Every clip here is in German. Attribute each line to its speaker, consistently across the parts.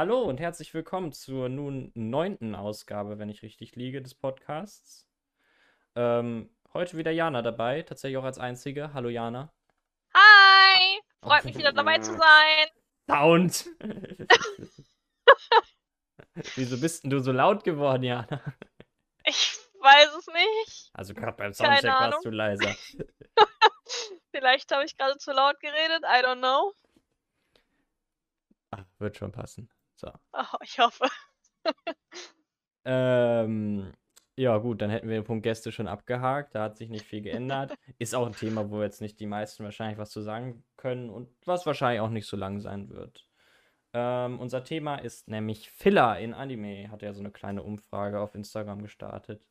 Speaker 1: Hallo und herzlich willkommen zur nun neunten Ausgabe, wenn ich richtig liege, des Podcasts. Ähm, heute wieder Jana dabei, tatsächlich auch als einzige. Hallo Jana.
Speaker 2: Hi! Freut mich wieder dabei zu sein.
Speaker 1: Sound! Wieso bist denn du so laut geworden, Jana?
Speaker 2: Ich weiß es nicht.
Speaker 1: Also gerade beim Soundcheck warst du leiser.
Speaker 2: Vielleicht habe ich gerade zu laut geredet. I don't know.
Speaker 1: Ach, wird schon passen. So.
Speaker 2: Oh, ich hoffe.
Speaker 1: Ähm, ja, gut, dann hätten wir den Punkt Gäste schon abgehakt. Da hat sich nicht viel geändert. Ist auch ein Thema, wo jetzt nicht die meisten wahrscheinlich was zu sagen können und was wahrscheinlich auch nicht so lang sein wird. Ähm, unser Thema ist nämlich Filler in Anime. Hat ja so eine kleine Umfrage auf Instagram gestartet.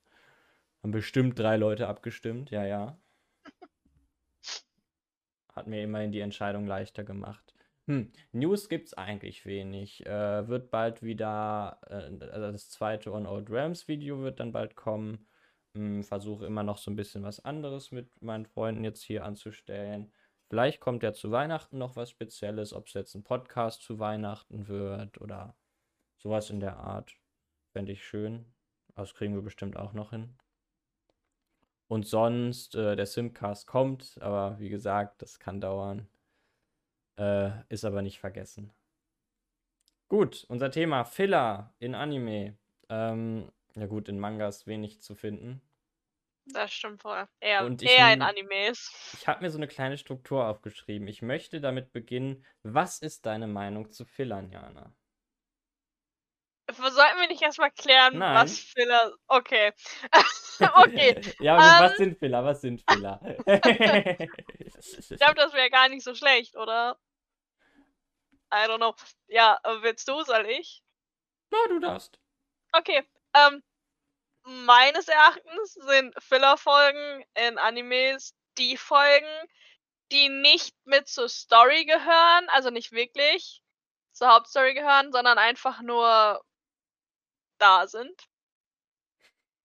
Speaker 1: Haben bestimmt drei Leute abgestimmt, ja, ja. Hat mir immerhin die Entscheidung leichter gemacht. Hm, News gibt's eigentlich wenig. Äh, wird bald wieder, äh, also das zweite On Old Realms Video wird dann bald kommen. Hm, Versuche immer noch so ein bisschen was anderes mit meinen Freunden jetzt hier anzustellen. Vielleicht kommt ja zu Weihnachten noch was Spezielles, ob es jetzt ein Podcast zu Weihnachten wird oder sowas in der Art. Fände ich schön. Das kriegen wir bestimmt auch noch hin. Und sonst, äh, der Simcast kommt, aber wie gesagt, das kann dauern. Äh, ist aber nicht vergessen. Gut, unser Thema Filler in Anime. Ähm, ja gut, in Mangas wenig zu finden.
Speaker 2: Das stimmt voll. Eher,
Speaker 1: Und ich
Speaker 2: eher in Animes.
Speaker 1: Ich habe mir so eine kleine Struktur aufgeschrieben. Ich möchte damit beginnen. Was ist deine Meinung zu Fillern, Jana?
Speaker 2: Sollten wir nicht erstmal klären,
Speaker 1: Nein.
Speaker 2: was Filler. Okay. okay.
Speaker 1: ja, aber was
Speaker 2: ähm.
Speaker 1: sind Filler? Was sind Filler?
Speaker 2: Ich glaube, das wäre gar nicht so schlecht, oder? I don't know. Ja, äh, willst du, soll ich?
Speaker 1: Na, du darfst.
Speaker 2: Okay. Ähm, meines Erachtens sind Filler-Folgen in Animes die Folgen, die nicht mit zur Story gehören, also nicht wirklich zur Hauptstory gehören, sondern einfach nur da sind.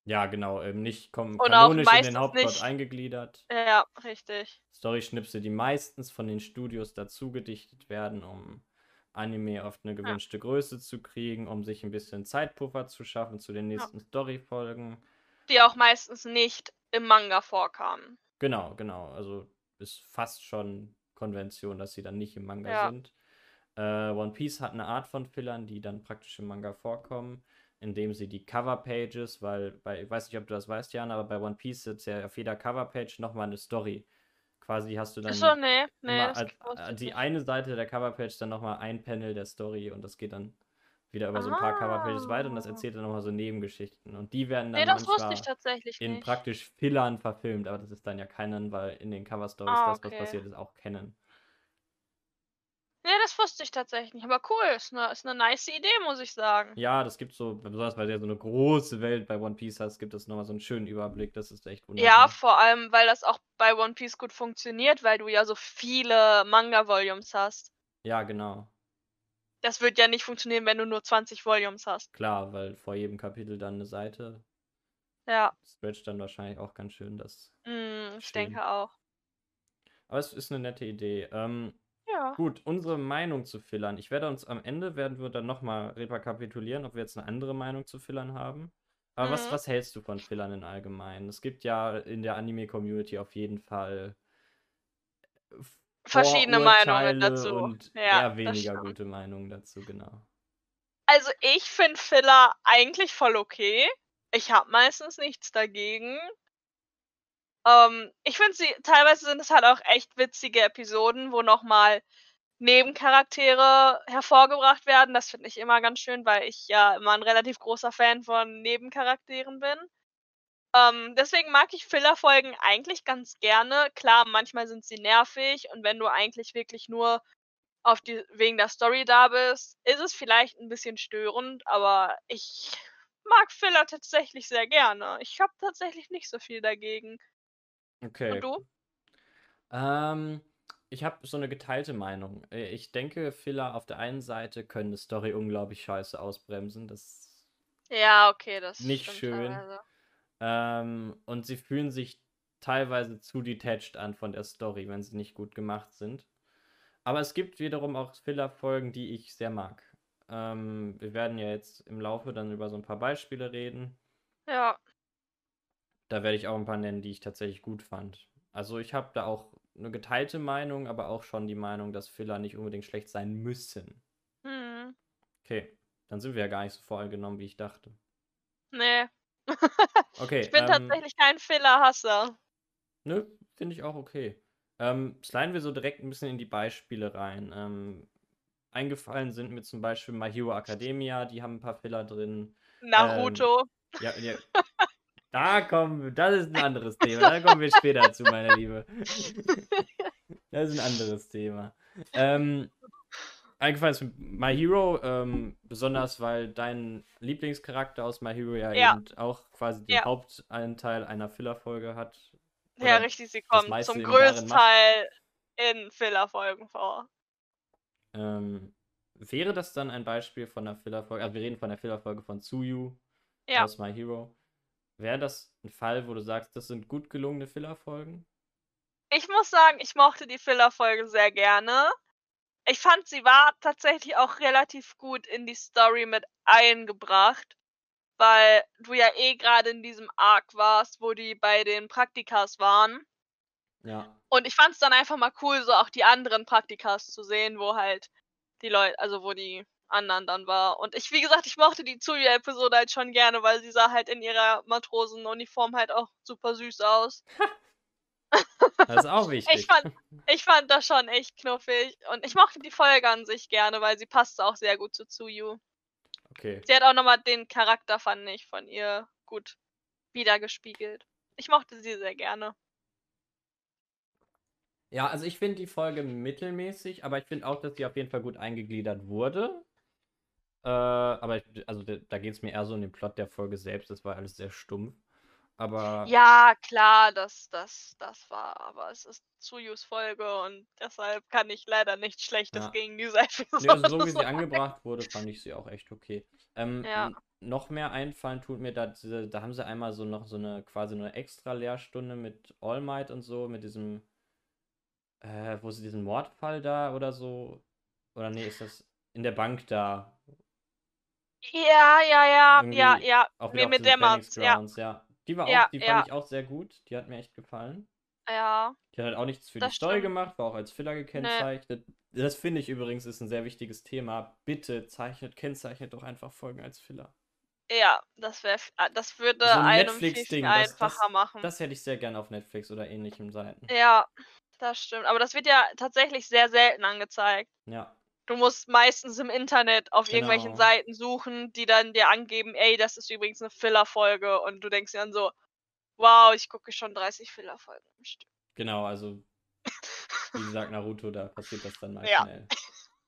Speaker 1: Ja, genau. Ähm, nicht kom
Speaker 2: Und
Speaker 1: kanonisch in den Hauptplot
Speaker 2: nicht-
Speaker 1: eingegliedert.
Speaker 2: Ja, richtig.
Speaker 1: Story-Schnipsel, die meistens von den Studios dazu gedichtet werden, um Anime auf eine gewünschte Größe zu kriegen, um sich ein bisschen Zeitpuffer zu schaffen zu den nächsten Story-Folgen.
Speaker 2: Die auch meistens nicht im Manga vorkamen.
Speaker 1: Genau, genau. Also ist fast schon Konvention, dass sie dann nicht im Manga
Speaker 2: Ja.
Speaker 1: sind. Äh, One Piece hat eine Art von Fillern, die dann praktisch im Manga vorkommen, indem sie die Cover-Pages, weil bei, ich weiß nicht, ob du das weißt, Jan, aber bei One Piece ist ja auf jeder Cover-Page nochmal eine Story. Quasi hast du dann
Speaker 2: Achso, nee, nee, ich
Speaker 1: die eine Seite der Coverpage dann nochmal ein Panel der Story und das geht dann wieder über so ein paar Coverpages weiter und das
Speaker 2: Ah.
Speaker 1: erzählt dann nochmal so Nebengeschichten. Und die werden dann
Speaker 2: Nee, das wusste ich tatsächlich
Speaker 1: in
Speaker 2: nicht.
Speaker 1: praktisch Fillern verfilmt, aber das ist dann ja Canon, weil in den Cover-Stories
Speaker 2: Ah,
Speaker 1: das, was
Speaker 2: okay.
Speaker 1: passiert ist, auch Canon.
Speaker 2: Nee, das wusste ich tatsächlich nicht. Aber cool, ist eine, ist eine nice Idee, muss ich sagen.
Speaker 1: Ja, das gibt so, besonders weil du ja so eine große Welt bei One Piece hast, gibt es nochmal so einen schönen Überblick. Das ist echt wunderbar.
Speaker 2: Ja, vor allem, weil das auch bei One Piece gut funktioniert, weil du ja so viele Manga-Volumes hast.
Speaker 1: Ja, genau.
Speaker 2: Das wird ja nicht funktionieren, wenn du nur 20 Volumes hast.
Speaker 1: Klar, weil vor jedem Kapitel dann eine Seite
Speaker 2: Ja,
Speaker 1: stretcht dann wahrscheinlich auch ganz schön das.
Speaker 2: mm, ich
Speaker 1: Schön.
Speaker 2: denke auch.
Speaker 1: Aber es ist eine nette Idee. Ähm,
Speaker 2: Ja.
Speaker 1: Gut, unsere Meinung zu Fillern. Ich werde uns am Ende, werden wir dann nochmal rekapitulieren, ob wir jetzt eine andere Meinung zu Fillern haben. Aber was,
Speaker 2: Mhm.
Speaker 1: was hältst du von Fillern in allgemein? Es gibt ja in der Anime-Community auf jeden Fall
Speaker 2: Verschiedene Meinungen dazu.
Speaker 1: Und
Speaker 2: Ja,
Speaker 1: eher weniger gute Meinungen dazu, genau.
Speaker 2: Also ich finde Filler eigentlich voll okay. Ich habe meistens nichts dagegen. Ähm, ich finde sie, teilweise sind es halt auch echt witzige Episoden, wo nochmal Nebencharaktere hervorgebracht werden. Das finde ich immer ganz schön, weil ich ja immer ein relativ großer Fan von Nebencharakteren bin. Ähm, deswegen mag ich Filler-Folgen eigentlich ganz gerne. Klar, manchmal sind sie nervig und wenn du eigentlich wirklich nur auf die, wegen der Story da bist, ist es vielleicht ein bisschen störend, aber ich mag Filler tatsächlich sehr gerne. Ich habe tatsächlich nicht so viel dagegen.
Speaker 1: Okay.
Speaker 2: Und du?
Speaker 1: Ähm, ich habe so eine geteilte Meinung. Äh, Ich denke, Filler auf der einen Seite können eine Story unglaublich scheiße ausbremsen. Das
Speaker 2: Ja, okay, das
Speaker 1: Nicht schön. Ähm, und sie fühlen sich teilweise zu detached an von der Story, wenn sie nicht gut gemacht sind. Aber es gibt wiederum auch Filler-Folgen, die ich sehr mag. Ähm, wir werden ja jetzt im Laufe dann über so ein paar Beispiele reden.
Speaker 2: Ja.
Speaker 1: Da werde ich auch ein paar nennen, die ich tatsächlich gut fand. Also ich habe da auch eine geteilte Meinung, aber auch schon die Meinung, dass Filler nicht unbedingt schlecht sein müssen.
Speaker 2: Hm.
Speaker 1: Okay, dann sind wir ja gar nicht so voreingenommen, wie ich dachte.
Speaker 2: Nee.
Speaker 1: Okay,
Speaker 2: Ich bin
Speaker 1: ähm,
Speaker 2: tatsächlich kein Filler-Hasser.
Speaker 1: Nö, finde ich auch okay. Ähm, sliden wir so direkt ein bisschen in die Beispiele rein. Ähm, eingefallen sind mir zum Beispiel My Hero Academia, die haben ein paar Filler drin.
Speaker 2: Naruto.
Speaker 1: Ja, ja. Da kommen wir, das ist ein anderes Thema. Da kommen wir später zu, meine Liebe. Das ist ein anderes Thema. Ähm, eingefallen ist My Hero, ähm, besonders weil dein Lieblingscharakter aus My Hero ja,
Speaker 2: Ja.
Speaker 1: eben auch quasi den
Speaker 2: Ja.
Speaker 1: Hauptanteil einer Fillerfolge hat.
Speaker 2: ja, richtig, sie kommt zum größten. Teil in Filler-Folgen vor.
Speaker 1: Ähm, wäre das dann ein Beispiel von einer Fillerfolge? Also wir reden von der Fillerfolge von Tsuyu
Speaker 2: Ja.
Speaker 1: aus My Hero. Wäre das ein Fall, wo du sagst, das sind gut gelungene Fillerfolgen?
Speaker 2: Ich muss sagen, ich mochte die Filler-Folge sehr gerne. Ich fand, sie war tatsächlich auch relativ gut in die Story mit eingebracht, weil du ja eh gerade in diesem Arc warst, wo die bei den Praktikas waren.
Speaker 1: Ja.
Speaker 2: Und ich fand es dann einfach mal cool, so auch die anderen Praktikas zu sehen, wo halt die Leute, also wo die anderen dann war. Und ich, wie gesagt, ich mochte die Tsuyu-Episode halt schon gerne, weil sie sah halt in ihrer Matrosenuniform halt auch super süß aus.
Speaker 1: Das ist auch wichtig.
Speaker 2: Ich fand, ich fand das schon echt knuffig. Und ich mochte die Folge an sich gerne, weil sie passte auch sehr gut zu Tsuyu.
Speaker 1: Okay.
Speaker 2: Sie hat auch nochmal den Charakter, fand ich, von ihr gut wiedergespiegelt. Ich mochte sie sehr gerne.
Speaker 1: Ja, also ich finde die Folge mittelmäßig, aber ich finde auch, dass die auf jeden Fall gut eingegliedert wurde. Äh, aber ich, also da, geht es mir eher so um den Plot der Folge selbst. Das war alles sehr stumpf. Aber
Speaker 2: Ja, klar, das, das, das war, aber es ist Tsuyus Folge und deshalb kann ich leider nichts Schlechtes
Speaker 1: Ja.
Speaker 2: gegen diese Episode
Speaker 1: nee, also so wie sie
Speaker 2: sagen.
Speaker 1: angebracht wurde, fand ich sie auch echt okay. Ähm,
Speaker 2: Ja.
Speaker 1: noch mehr einfallen tut mir da, diese, da haben sie einmal so noch so eine quasi eine extra Lehrstunde mit All Might und so, mit diesem, äh, wo sie diesen Mordfall da oder so, oder nee, ist das in der Bank da,
Speaker 2: Ja, ja, ja,
Speaker 1: Irgendwie
Speaker 2: ja, ja.
Speaker 1: auch auf
Speaker 2: mit der Mats, ja.
Speaker 1: Ja. Die war
Speaker 2: Ja,
Speaker 1: auch, die fand
Speaker 2: ja.
Speaker 1: ich auch sehr gut, die hat mir echt gefallen.
Speaker 2: Ja,
Speaker 1: Die hat halt auch nichts für
Speaker 2: Das
Speaker 1: die Story
Speaker 2: stimmt.
Speaker 1: gemacht, war auch als Filler gekennzeichnet. Das finde ich übrigens ist ein sehr wichtiges Thema. Bitte zeichnet, kennzeichnet doch einfach Folgen als Filler.
Speaker 2: ja, das wäre, das würde
Speaker 1: So ein
Speaker 2: einem viel, viel einfacher
Speaker 1: das-
Speaker 2: machen.
Speaker 1: Das hätte ich sehr gerne auf Netflix oder ähnlichen Seiten.
Speaker 2: ja, das stimmt. Aber das wird ja tatsächlich sehr selten angezeigt.
Speaker 1: Ja,
Speaker 2: Du musst meistens im Internet auf irgendwelchen
Speaker 1: Genau.
Speaker 2: Seiten suchen, die dann dir angeben, ey, das ist übrigens eine Filler-Folge. Und du denkst dir dann so, wow, ich gucke schon 30 Filler-Folgen am Stück.
Speaker 1: genau, also wie gesagt, Naruto, da passiert das dann mal
Speaker 2: Ja.
Speaker 1: schnell.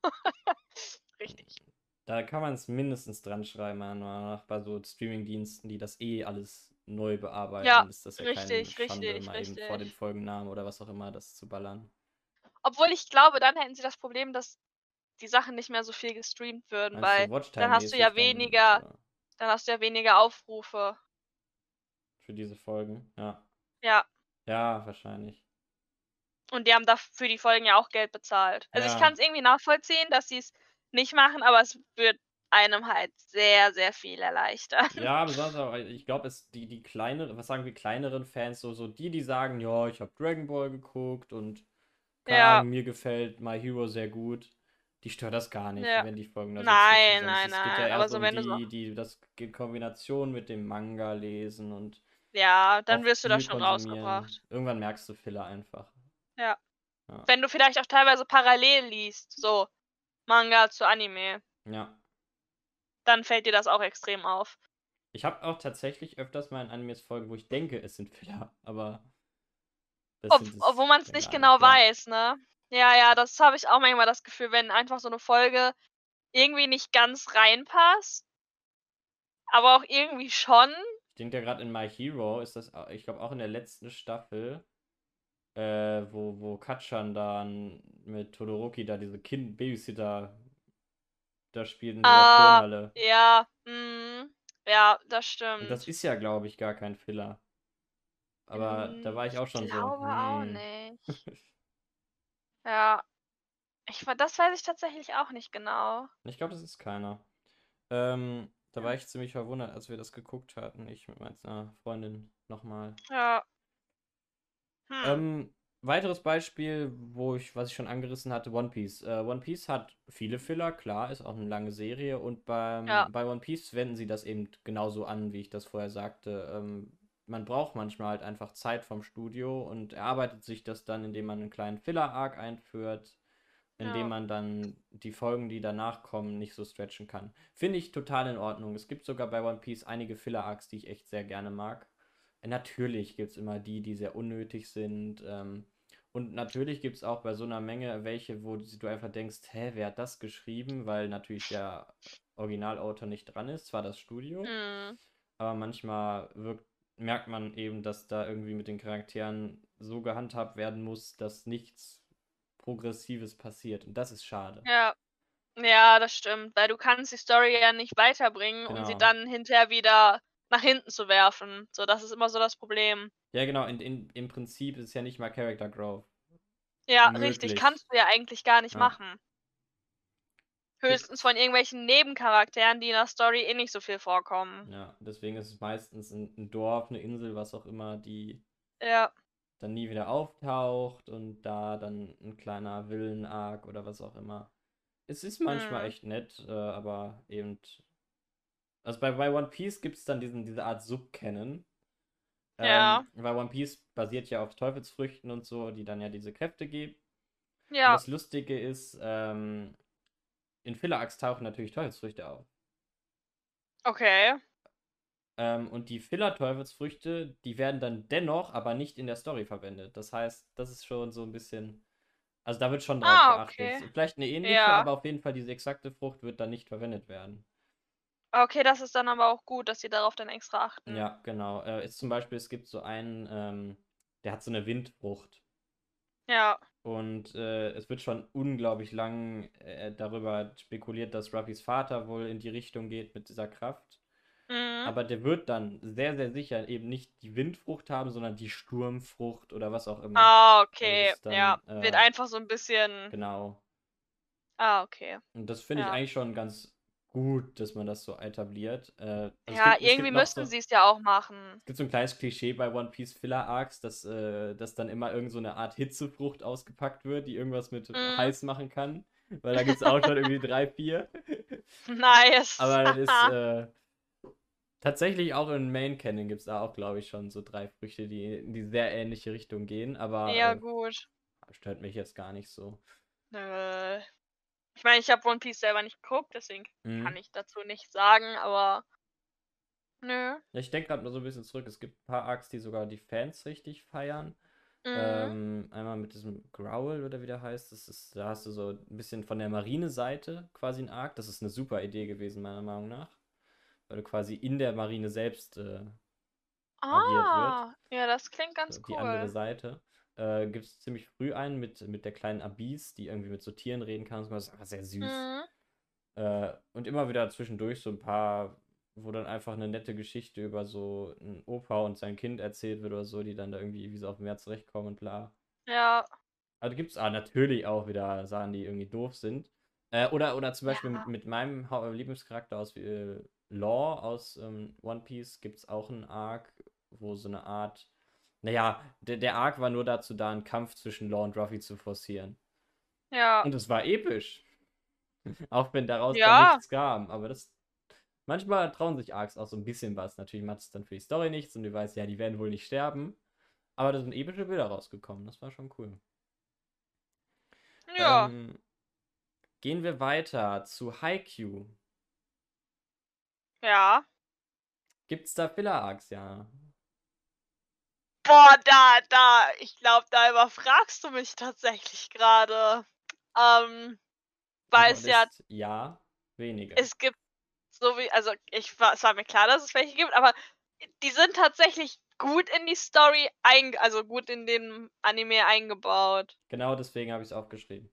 Speaker 2: Richtig.
Speaker 1: Da kann man es mindestens dran schreiben, nach, bei so Streaming-Diensten, die das eh alles neu bearbeiten.
Speaker 2: Ja,
Speaker 1: ist das ja
Speaker 2: richtig,
Speaker 1: keine Schande,
Speaker 2: richtig,
Speaker 1: mal eben vor den
Speaker 2: richtig.
Speaker 1: Folgennamen oder was auch immer das zu ballern.
Speaker 2: Obwohl ich glaube, dann hätten sie das Problem, dass die Sachen nicht mehr so viel gestreamt würden, weil dann hast du ja
Speaker 1: dann,
Speaker 2: weniger-
Speaker 1: oder
Speaker 2: dann hast du ja weniger Aufrufe.
Speaker 1: Für diese Folgen, ja.
Speaker 2: Ja.
Speaker 1: Ja, wahrscheinlich.
Speaker 2: Und die haben da für die Folgen ja auch Geld bezahlt. Also
Speaker 1: Ja.
Speaker 2: ich kann es irgendwie nachvollziehen, dass sie es nicht machen, aber es wird einem halt sehr, sehr viel erleichtern.
Speaker 1: Ja, besonders auch, ich glaube, es die, die kleineren, was sagen wir, kleineren Fans, so, so die, die sagen, ja, ich habe Dragon Ball geguckt und
Speaker 2: Ja.
Speaker 1: Ahnung, mir gefällt My Hero sehr gut. Die stört das gar nicht,
Speaker 2: Ja.
Speaker 1: wenn die Folgen da so
Speaker 2: Nein,
Speaker 1: sind.
Speaker 2: nein,
Speaker 1: Es geht ja
Speaker 2: nein, aber
Speaker 1: so um
Speaker 2: wenn du so-
Speaker 1: die, die das in Kombination mit dem Manga lesen und
Speaker 2: Ja, dann wirst du da schon rausgebracht.
Speaker 1: Irgendwann merkst du Filler einfach.
Speaker 2: Wenn du vielleicht auch teilweise parallel liest, so Manga zu Anime,
Speaker 1: Ja.
Speaker 2: dann fällt dir das auch extrem auf.
Speaker 1: Ich habe auch tatsächlich öfters mal in Animes Folgen, wo ich denke, es sind Filler, aber
Speaker 2: Ob,
Speaker 1: sind
Speaker 2: obwohl man es nicht genau
Speaker 1: ja.
Speaker 2: weiß, ne? Ja, ja, das habe ich auch manchmal das Gefühl, wenn einfach so eine Folge irgendwie nicht ganz reinpasst, aber auch irgendwie schon.
Speaker 1: Ich denke ja gerade in My Hero ist das, ich glaube auch in der letzten Staffel, äh, wo, wo Katschan dann mit Todoroki da diese Kind Babysitter da spielt in dieser
Speaker 2: Ah,
Speaker 1: Turnhalle.
Speaker 2: Ja, mm, ja, das
Speaker 1: Und
Speaker 2: stimmt.
Speaker 1: das ist ja, glaube ich, gar kein Filler. Aber da
Speaker 2: Mm,
Speaker 1: war ich auch schon
Speaker 2: ich
Speaker 1: so.
Speaker 2: glaube auch
Speaker 1: hm.
Speaker 2: nicht. Ja. Ich, das weiß ich tatsächlich auch nicht genau.
Speaker 1: Ich glaube, das ist keiner. Ähm, da war ich ziemlich verwundert, als wir das geguckt hatten. Ich mit meiner Freundin nochmal.
Speaker 2: Ja.
Speaker 1: Hm. Ähm, weiteres Beispiel, wo ich, was ich schon angerissen hatte, One Piece. Äh, One Piece hat viele Filler, klar, ist auch eine lange Serie und beim, ja. bei One Piece wenden sie das eben genauso an, wie ich das vorher sagte. Ähm, man braucht manchmal halt einfach Zeit vom Studio und erarbeitet sich das dann, indem man einen kleinen Filler-Arc einführt, indem ja. man dann die Folgen, die danach kommen, nicht so stretchen kann. Finde ich total in Ordnung. Es gibt sogar bei One Piece einige Filler-Arcs, die ich echt sehr gerne mag. Natürlich gibt es immer die, die sehr unnötig sind. Ähm, und natürlich gibt es auch bei so einer Menge welche, wo du einfach denkst, hä, wer hat das geschrieben? Weil natürlich der Originalautor nicht dran ist, zwar das Studio, mhm. aber manchmal wirkt, merkt man eben, dass da irgendwie mit den Charakteren so gehandhabt werden muss, dass nichts Progressives passiert. Und das ist schade.
Speaker 2: Ja. Ja, das stimmt, weil du kannst die Story ja nicht weiterbringen, genau. um sie genau. dann hinterher wieder nach hinten zu werfen. So, das ist immer so das Problem.
Speaker 1: Ja, genau, in, in, im Prinzip ist es ja nicht mal Character Growth.
Speaker 2: Ja, möglich. richtig, kannst du ja eigentlich gar nicht ja. machen. Höchstens von irgendwelchen Nebencharakteren, die in der Story eh nicht so viel vorkommen.
Speaker 1: Ja, deswegen ist es meistens ein, Dorf, eine Insel, was auch immer, die
Speaker 2: ja.
Speaker 1: dann nie wieder auftaucht und da dann ein kleiner Villen-Arc oder was auch immer. Es ist manchmal hm. echt nett, äh, aber eben also bei, bei One Piece gibt es dann diesen, diese Art Subcanon.
Speaker 2: Ja.
Speaker 1: Ähm, weil One Piece basiert ja auf Teufelsfrüchten und so, die dann ja diese Kräfte geben.
Speaker 2: Ja.
Speaker 1: Und das Lustige ist, ähm, in Filler-Axt tauchen natürlich Teufelsfrüchte auf.
Speaker 2: Okay.
Speaker 1: Ähm, und die Filler-Teufelsfrüchte, die werden dann dennoch aber nicht in der Story verwendet. Das heißt, das ist schon so ein bisschen. Also da wird schon drauf ah, geachtet. Okay. Vielleicht eine ähnliche, ja. aber auf jeden Fall diese exakte Frucht wird dann nicht verwendet werden.
Speaker 2: Okay, das ist dann aber auch gut, dass sie darauf dann extra achten.
Speaker 1: Ja, genau. Äh, ist zum Beispiel, es gibt so einen, ähm, der hat so eine Windfrucht.
Speaker 2: Ja.
Speaker 1: Und äh, es wird schon unglaublich lang äh, darüber spekuliert, dass Ruffys Vater wohl in die Richtung geht mit dieser Kraft. Mhm. Aber der wird dann sehr, sehr sicher eben nicht die Windfrucht haben, sondern die Sturmfrucht oder was auch immer.
Speaker 2: Ah, okay. Dann, ja, äh, wird einfach so ein bisschen.
Speaker 1: Genau.
Speaker 2: Ah, okay.
Speaker 1: Und das finde ja. ich eigentlich schon ganz gut, dass man das so etabliert. Äh, also
Speaker 2: ja, gibt, irgendwie müssten so, sie es ja auch machen.
Speaker 1: Es gibt so ein kleines Klischee bei One Piece Filler Arcs, dass, äh, dass dann immer irgend so eine Art Hitzefrucht ausgepackt wird, die irgendwas mit mm. heiß machen kann. Weil da gibt es auch schon irgendwie drei, vier.
Speaker 2: Nice.
Speaker 1: Aber das ist äh, tatsächlich auch in Main Canon gibt es da auch, glaube ich, schon so drei Früchte, die in die sehr ähnliche Richtung gehen. Aber
Speaker 2: ja, äh, gut.
Speaker 1: Stört mich jetzt gar nicht so.
Speaker 2: Nö. Ich meine, ich habe One Piece selber nicht geguckt, deswegen mhm. kann ich dazu nichts sagen, aber nö.
Speaker 1: Ja, ich denke gerade mal so ein bisschen zurück. Es gibt ein paar Arcs, die sogar die Fans richtig feiern. Mhm. Ähm, einmal mit diesem Growl oder wie der heißt. Das ist, da hast du so ein bisschen von der Marine-Seite quasi ein Arc. Das ist eine super Idee gewesen, meiner Meinung nach. Weil du quasi in der Marine selbst äh,
Speaker 2: ah. Ja, das klingt ganz
Speaker 1: so,
Speaker 2: cool.
Speaker 1: Die andere Seite äh, gibt es ziemlich früh einen mit, mit der kleinen Abyss, die irgendwie mit so Tieren reden kann. Das ist einfach sehr süß. Mhm. Äh, und immer wieder zwischendurch so ein paar, wo dann einfach eine nette Geschichte über so einen Opa und sein Kind erzählt wird oder so, die dann da irgendwie wie so auf dem Meer zurechtkommen und bla.
Speaker 2: Ja.
Speaker 1: Also gibt es ah, natürlich auch wieder Sachen, die irgendwie doof sind. Äh, oder, oder zum Beispiel ja. mit, mit, meinem Lieblingscharakter aus äh, Law aus ähm, One Piece gibt es auch einen Arc, wo so eine Art naja, der, der Arc war nur dazu da, einen Kampf zwischen Law und Ruffy zu forcieren.
Speaker 2: Ja.
Speaker 1: Und es war episch. auch wenn daraus ja. nichts kam. Aber das. Manchmal trauen sich Arcs auch so ein bisschen was. Natürlich macht es dann für die Story nichts und du weißt, ja, die werden wohl nicht sterben. Aber da sind epische Bilder rausgekommen. Das war schon cool.
Speaker 2: Ja. Ähm,
Speaker 1: gehen wir weiter zu Haikyuu.
Speaker 2: Ja.
Speaker 1: Gibt's da Filler-Arcs, ja?
Speaker 2: Boah, da, da, ich glaube, da überfragst du mich tatsächlich gerade. Ähm, weil es ja.
Speaker 1: Ja, weniger.
Speaker 2: Es gibt so wie, also ich es war mir klar, dass es welche gibt, aber die sind tatsächlich gut in die Story ein, also gut in den Anime eingebaut.
Speaker 1: Genau deswegen habe ich es aufgeschrieben.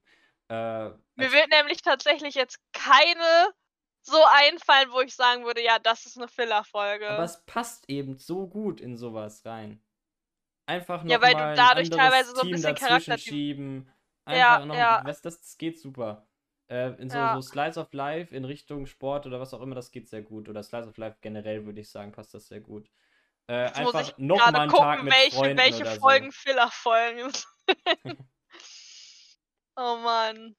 Speaker 1: Äh,
Speaker 2: Mir wird nämlich tatsächlich jetzt keine so einfallen, wo ich sagen würde, ja, das ist eine Filler-Folge.
Speaker 1: Aber es passt eben so gut in sowas rein. Einfach noch
Speaker 2: ja, weil
Speaker 1: mal
Speaker 2: du dadurch teilweise so ein bisschen Charakter
Speaker 1: schieben. Einfach
Speaker 2: Ja,
Speaker 1: noch,
Speaker 2: ja.
Speaker 1: das, das geht super. Äh, in so,
Speaker 2: Ja.
Speaker 1: so Slice of Life in Richtung Sport oder was auch immer, das geht sehr gut. Oder Slice of Life generell würde ich sagen, passt das sehr gut. Äh,
Speaker 2: Jetzt muss
Speaker 1: einfach
Speaker 2: ich
Speaker 1: noch mal einen
Speaker 2: gucken,
Speaker 1: Tag mit
Speaker 2: welche,
Speaker 1: Freunden
Speaker 2: welche
Speaker 1: oder
Speaker 2: Folgen
Speaker 1: so.
Speaker 2: Filler folgen. oh Mann.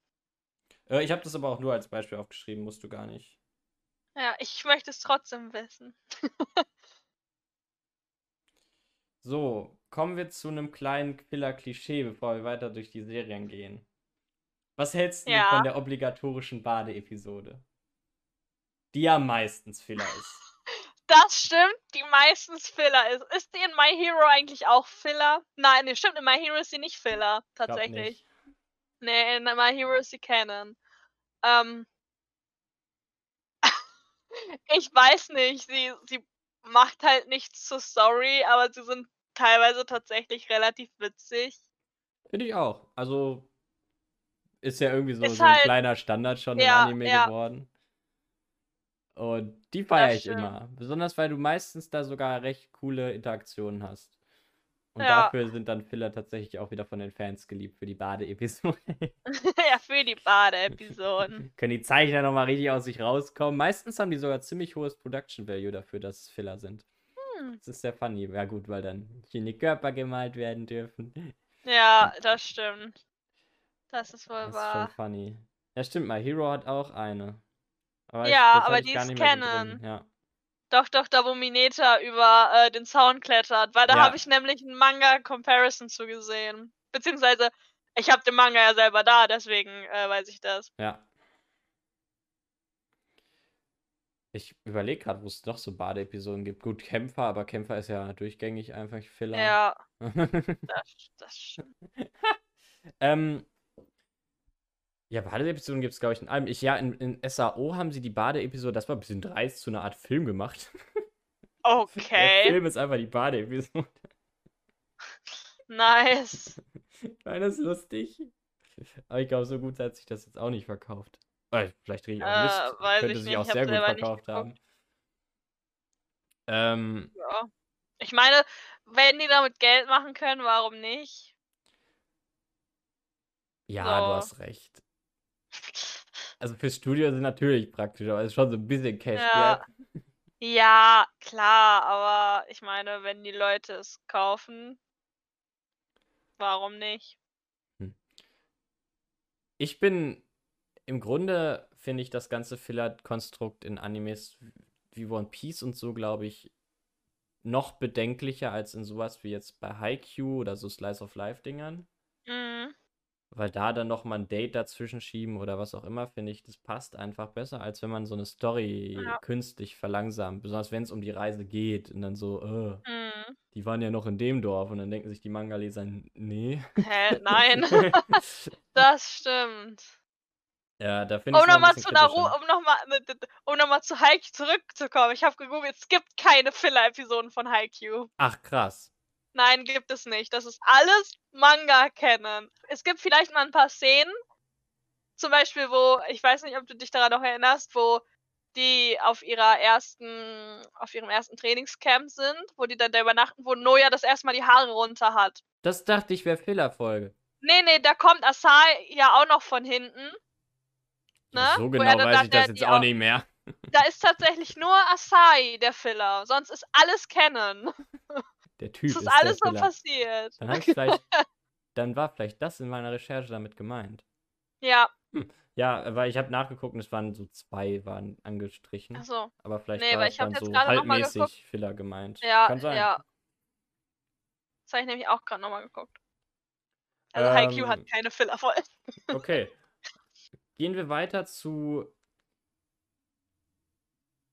Speaker 1: Äh, ich habe das aber auch nur als Beispiel aufgeschrieben, musst du gar nicht.
Speaker 2: Ja, ich möchte es trotzdem wissen.
Speaker 1: So, kommen wir zu einem kleinen Filler-Klischee, bevor wir weiter durch die Serien gehen. Was hältst du
Speaker 2: Ja.
Speaker 1: von der obligatorischen Bade-Episode? Die ja meistens Filler ist.
Speaker 2: Das stimmt, die meistens Filler ist. Ist die in My Hero eigentlich auch Filler? Nein, nee, stimmt, in My Hero ist sie nicht Filler, tatsächlich. Nee, in My Hero ist sie Canon. Ähm. ich weiß nicht, sie, sie macht halt nichts zur Story, aber sie sind teilweise tatsächlich relativ witzig.
Speaker 1: Finde ich auch. Also ist ja irgendwie so, so ein
Speaker 2: halt-
Speaker 1: kleiner Standard schon
Speaker 2: Ja,
Speaker 1: im Anime
Speaker 2: ja.
Speaker 1: geworden. Und die feiere ich immer. Besonders weil du meistens da sogar recht coole Interaktionen hast. Und
Speaker 2: Ja.
Speaker 1: dafür sind dann Filler tatsächlich auch wieder von den Fans geliebt für die Bade-Episode.
Speaker 2: ja, für die Bade-Episoden.
Speaker 1: Können die Zeichner nochmal richtig aus sich rauskommen. Meistens haben die sogar ziemlich hohes Production Value dafür, dass es Filler sind.
Speaker 2: Hm.
Speaker 1: Das ist sehr funny. Ja gut, weil dann die Körper gemalt werden dürfen.
Speaker 2: Ja, das stimmt. Das ist wohl
Speaker 1: Das ist schon
Speaker 2: wahr.
Speaker 1: funny. Ja, stimmt mal. Hero hat auch eine. Aber
Speaker 2: Ja,
Speaker 1: das hab
Speaker 2: aber
Speaker 1: ich
Speaker 2: die ist. Canon.
Speaker 1: Ja.
Speaker 2: Doch, doch, da wo Mineta über äh, den Zaun klettert, weil da
Speaker 1: Ja.
Speaker 2: habe ich nämlich einen Manga-Comparison zu gesehen. Beziehungsweise, ich habe den Manga ja selber da, deswegen äh, weiß ich das.
Speaker 1: ja. Ich überlege gerade, wo es noch so Bade-Episoden gibt. Gut, Kämpfer, aber Kämpfer ist ja durchgängig einfach Filler.
Speaker 2: Ja, das, das stimmt.
Speaker 1: ähm, ja, Bade-Episoden gibt es, glaube ich, in allem. Ich, ja, in, in SAO haben sie die Bade-Episode, das war ein bisschen dreist, zu einer Art Film gemacht. Der
Speaker 2: Okay,
Speaker 1: Film ist einfach die Bade-Episode.
Speaker 2: nice.
Speaker 1: War das lustig? Aber ich glaube, so gut hat sich das jetzt auch nicht verkauft. Äh, vielleicht rede ich auch
Speaker 2: Äh,
Speaker 1: Mist.
Speaker 2: weiß
Speaker 1: Könnte
Speaker 2: ich
Speaker 1: sich
Speaker 2: nicht,
Speaker 1: auch sehr gut verkauft haben. Ähm,
Speaker 2: Ja. Ich meine, wenn die damit Geld machen können, warum nicht?
Speaker 1: ja,
Speaker 2: So.
Speaker 1: du hast recht. Also fürs Studio es natürlich praktisch, aber es ist schon so ein bisschen Cash
Speaker 2: Ja. Ja, klar, aber ich meine, wenn die Leute es kaufen, warum nicht?
Speaker 1: Ich bin im Grunde finde ich das ganze Filler-Konstrukt in Animes wie One Piece und so, glaube ich, noch bedenklicher als in sowas wie jetzt bei Haikyuu oder so Slice of Life-Dingern.
Speaker 2: Mhm.
Speaker 1: Weil da dann noch mal ein Date dazwischen schieben oder was auch immer, finde ich, das passt einfach besser, als wenn man so eine Story
Speaker 2: Ja.
Speaker 1: künstlich verlangsamt. Besonders wenn es um die Reise geht und dann so, äh,
Speaker 2: Mhm.
Speaker 1: die waren ja noch in dem Dorf und dann denken sich die Manga-Leser, nee.
Speaker 2: Hä? Nein. Das stimmt.
Speaker 1: Ja, da finde ich
Speaker 2: Um
Speaker 1: es noch bisschen
Speaker 2: zu
Speaker 1: kritischer.
Speaker 2: um nochmal um noch mal zu Haikyuu zurückzukommen. Ich habe gegoogelt, es gibt keine Filler-Episoden von Haikyuu.
Speaker 1: Ach, krass.
Speaker 2: Nein, gibt es nicht. Das ist alles Manga kennen. Es gibt vielleicht mal ein paar Szenen. Zum Beispiel, wo, ich weiß nicht, ob du dich daran noch erinnerst, wo die auf ihrer ersten, auf ihrem ersten Trainingscamp sind, wo die dann da übernachten, wo Noja das erste Mal die Haare runter hat.
Speaker 1: Das dachte ich wäre Filler-Folge.
Speaker 2: Nee, nee, da kommt Asai ja auch noch von hinten. Ne?
Speaker 1: so genau weiß ich das jetzt auch
Speaker 2: au-
Speaker 1: nicht mehr.
Speaker 2: Da ist tatsächlich nur Asai der Filler. Sonst ist alles Canon.
Speaker 1: Der Typ
Speaker 2: Das
Speaker 1: ist
Speaker 2: ist alles
Speaker 1: der
Speaker 2: so
Speaker 1: Filler.
Speaker 2: passiert.
Speaker 1: Dann vielleicht, dann war vielleicht das in meiner Recherche damit gemeint.
Speaker 2: Ja,
Speaker 1: Ja, weil ich habe nachgeguckt und es waren so zwei waren angestrichen.
Speaker 2: achso.
Speaker 1: Aber vielleicht
Speaker 2: Nee,
Speaker 1: war es dann
Speaker 2: jetzt
Speaker 1: so halbmäßig. Filler gemeint.
Speaker 2: Ja,
Speaker 1: Kann sein.
Speaker 2: ja. Das habe ich nämlich auch gerade nochmal geguckt. Also Haikyuu hat
Speaker 1: Ähm,
Speaker 2: keine Filler-Folgen.
Speaker 1: Okay. Gehen wir weiter zu.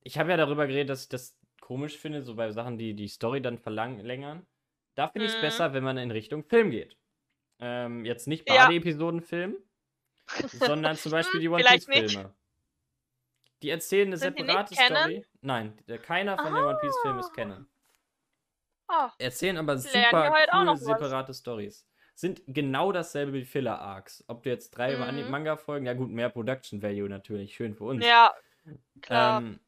Speaker 1: Ich habe ja darüber geredet, dass ich das komisch finde, so bei Sachen, die die Story dann verlängern. Da finde ich es
Speaker 2: Mhm.
Speaker 1: besser, wenn man in Richtung Film geht. Ähm, jetzt nicht
Speaker 2: Ja.
Speaker 1: Bade-Episoden-Film, sondern zum Beispiel die
Speaker 2: Hm,
Speaker 1: One. Piece-Filme. Die erzählen eine
Speaker 2: Sind
Speaker 1: separate? Story. Nein, keiner von den One Piece-Filmen ist
Speaker 2: Ah.
Speaker 1: Canon.
Speaker 2: Oh,
Speaker 1: Erzählen aber
Speaker 2: Lernen
Speaker 1: super
Speaker 2: auch
Speaker 1: coole separate Stories. Sind genau dasselbe wie Filler-Arcs. Ob du jetzt drei
Speaker 2: Mhm.
Speaker 1: Manga-Folgen, ja gut, mehr Production Value natürlich, schön für uns.
Speaker 2: ja, klar.
Speaker 1: Ähm,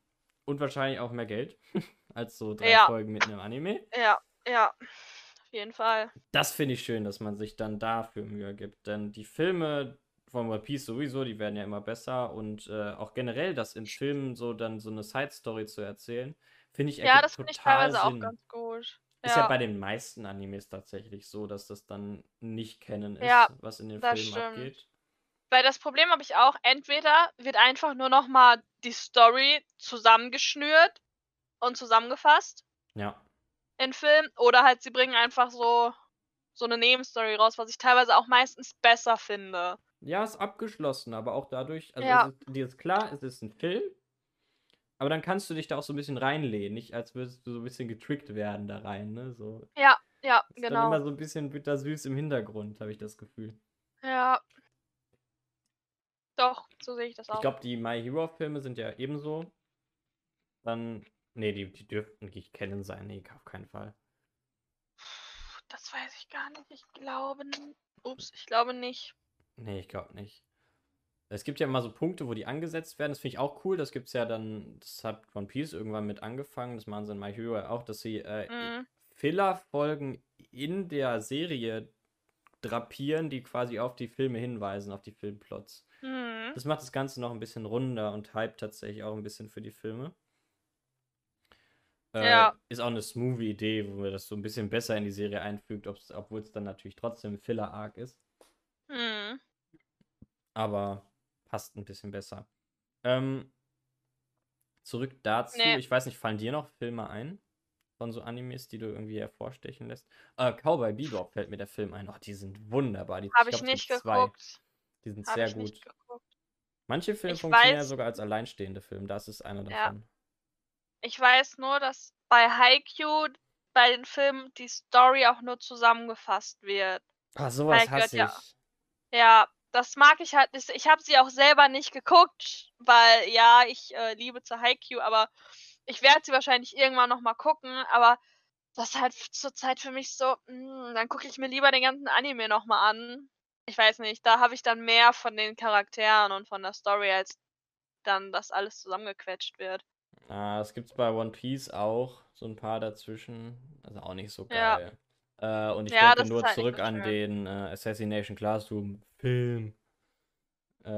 Speaker 1: und wahrscheinlich auch mehr Geld als so drei
Speaker 2: Ja.
Speaker 1: Folgen mit einem Anime.
Speaker 2: ja, ja. Auf jeden Fall.
Speaker 1: Das finde ich schön, dass man sich dann dafür Mühe gibt. Denn die Filme von One Piece sowieso, die werden ja immer besser. Und äh, auch generell, das in Filmen so dann so eine Side-Story zu erzählen, finde ich
Speaker 2: Ja, das finde ich teilweise auch
Speaker 1: Sinn.
Speaker 2: ganz gut.
Speaker 1: Ist ja
Speaker 2: Ja,
Speaker 1: bei den meisten Animes tatsächlich so, dass das dann nicht kennen ist,
Speaker 2: Ja,
Speaker 1: was in den Filmen
Speaker 2: stimmt.
Speaker 1: abgeht.
Speaker 2: weil das Problem habe ich auch, entweder wird einfach nur noch mal die Story zusammengeschnürt und zusammengefasst
Speaker 1: Ja.
Speaker 2: in Film oder halt sie bringen einfach so so 'ne Nebenstory raus, was ich teilweise auch meistens besser finde.
Speaker 1: Ja, ist abgeschlossen, aber auch dadurch, also
Speaker 2: Ja.
Speaker 1: ist, dir ist klar, es ist ein Film, aber dann kannst du dich da auch so ein bisschen reinlehnen, nicht als würdest du so ein bisschen getrickt werden da rein, ne? So.
Speaker 2: Ja, ja,
Speaker 1: Ist dann immer
Speaker 2: genau.
Speaker 1: so ein bisschen bittersüß im Hintergrund, habe ich das Gefühl.
Speaker 2: Ja. Doch, so sehe ich das
Speaker 1: Ich
Speaker 2: auch.
Speaker 1: glaube, die My Hero Filme sind ja ebenso. Dann, nee, die, die dürften nicht kennen sein, nee, auf keinen Fall.
Speaker 2: Das weiß ich gar nicht. Ich glaube ups, ich glaube nicht.
Speaker 1: Nee, ich glaube nicht. Es gibt ja immer so Punkte, wo die angesetzt werden. Das finde ich auch cool. Das gibt es ja dann, das hat One Piece irgendwann mit angefangen. Das machen sie in My Hero auch, dass sie äh,
Speaker 2: Mhm.
Speaker 1: Filler-Folgen in der Serie drapieren, die quasi auf die Filme hinweisen, auf die Filmplots.
Speaker 2: Mhm.
Speaker 1: Das macht das Ganze noch ein bisschen runder und hype tatsächlich auch ein bisschen für die Filme. Äh,
Speaker 2: Ja.
Speaker 1: Ist auch eine smooth Idee, wo man das so ein bisschen besser in die Serie einfügt, obwohl es dann natürlich trotzdem Filler-Arc ist.
Speaker 2: Mhm.
Speaker 1: aber passt ein bisschen besser. Ähm, zurück dazu.
Speaker 2: Ne.
Speaker 1: Ich weiß nicht, fallen dir noch Filme ein? Von so Animes, die du irgendwie hervorstechen lässt? Äh, Cowboy Bebop fällt mir der Film ein. Oh, die sind wunderbar. Die,
Speaker 2: Habe ich
Speaker 1: glaub,
Speaker 2: nicht
Speaker 1: zwei.
Speaker 2: geguckt.
Speaker 1: Die sind
Speaker 2: Habe
Speaker 1: sehr gut. Manche Filme
Speaker 2: Ich
Speaker 1: funktionieren ja
Speaker 2: weiß-
Speaker 1: sogar als alleinstehende Film. Das ist einer
Speaker 2: Ja.
Speaker 1: davon.
Speaker 2: Ich weiß nur, dass bei Haikyuu bei den Filmen die Story auch nur zusammengefasst wird.
Speaker 1: Ah, sowas
Speaker 2: hat
Speaker 1: hasse
Speaker 2: ja
Speaker 1: ich.
Speaker 2: Ja, das mag ich halt nicht. Ich habe sie auch selber nicht geguckt, weil ja, ich äh, liebe zu Haikyuu, aber ich werde sie wahrscheinlich irgendwann noch mal gucken, aber das ist halt zurzeit für mich so, hm, dann gucke ich mir lieber den ganzen Anime noch mal an. Ich weiß nicht, da habe ich dann mehr von den Charakteren und von der Story, als dann das alles zusammengequetscht wird.
Speaker 1: Ah, das gibt's bei One Piece auch. So ein paar dazwischen. Also auch nicht so
Speaker 2: Ja.
Speaker 1: geil. Äh, und ich
Speaker 2: Ja,
Speaker 1: denke nur
Speaker 2: halt
Speaker 1: zurück an den äh, Assassination Classroom Film.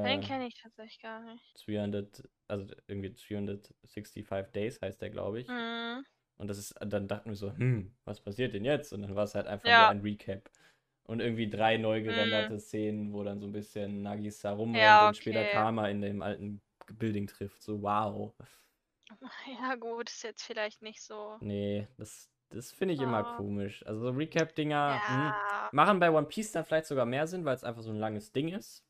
Speaker 2: Den
Speaker 1: Äh,
Speaker 2: kenne ich tatsächlich gar nicht.
Speaker 1: 300, also irgendwie 365 Days heißt der, glaube ich.
Speaker 2: Mhm.
Speaker 1: Und das ist, dann dachten wir so, hm, was passiert denn jetzt? Und dann war es halt einfach
Speaker 2: Ja.
Speaker 1: nur ein Recap. Und irgendwie drei neu gerenderte
Speaker 2: Mhm.
Speaker 1: Szenen, wo dann so ein bisschen Nagisa rumrennt
Speaker 2: Ja,
Speaker 1: und später
Speaker 2: okay.
Speaker 1: Karma in dem alten Building trifft. So, wow.
Speaker 2: Ja gut, ist jetzt vielleicht nicht so
Speaker 1: Nee, das, das finde ich immer
Speaker 2: Ah.
Speaker 1: komisch. Also so Recap-Dinger hm,
Speaker 2: Ja.
Speaker 1: machen bei One Piece dann vielleicht sogar mehr Sinn, weil es einfach so ein langes Ding ist.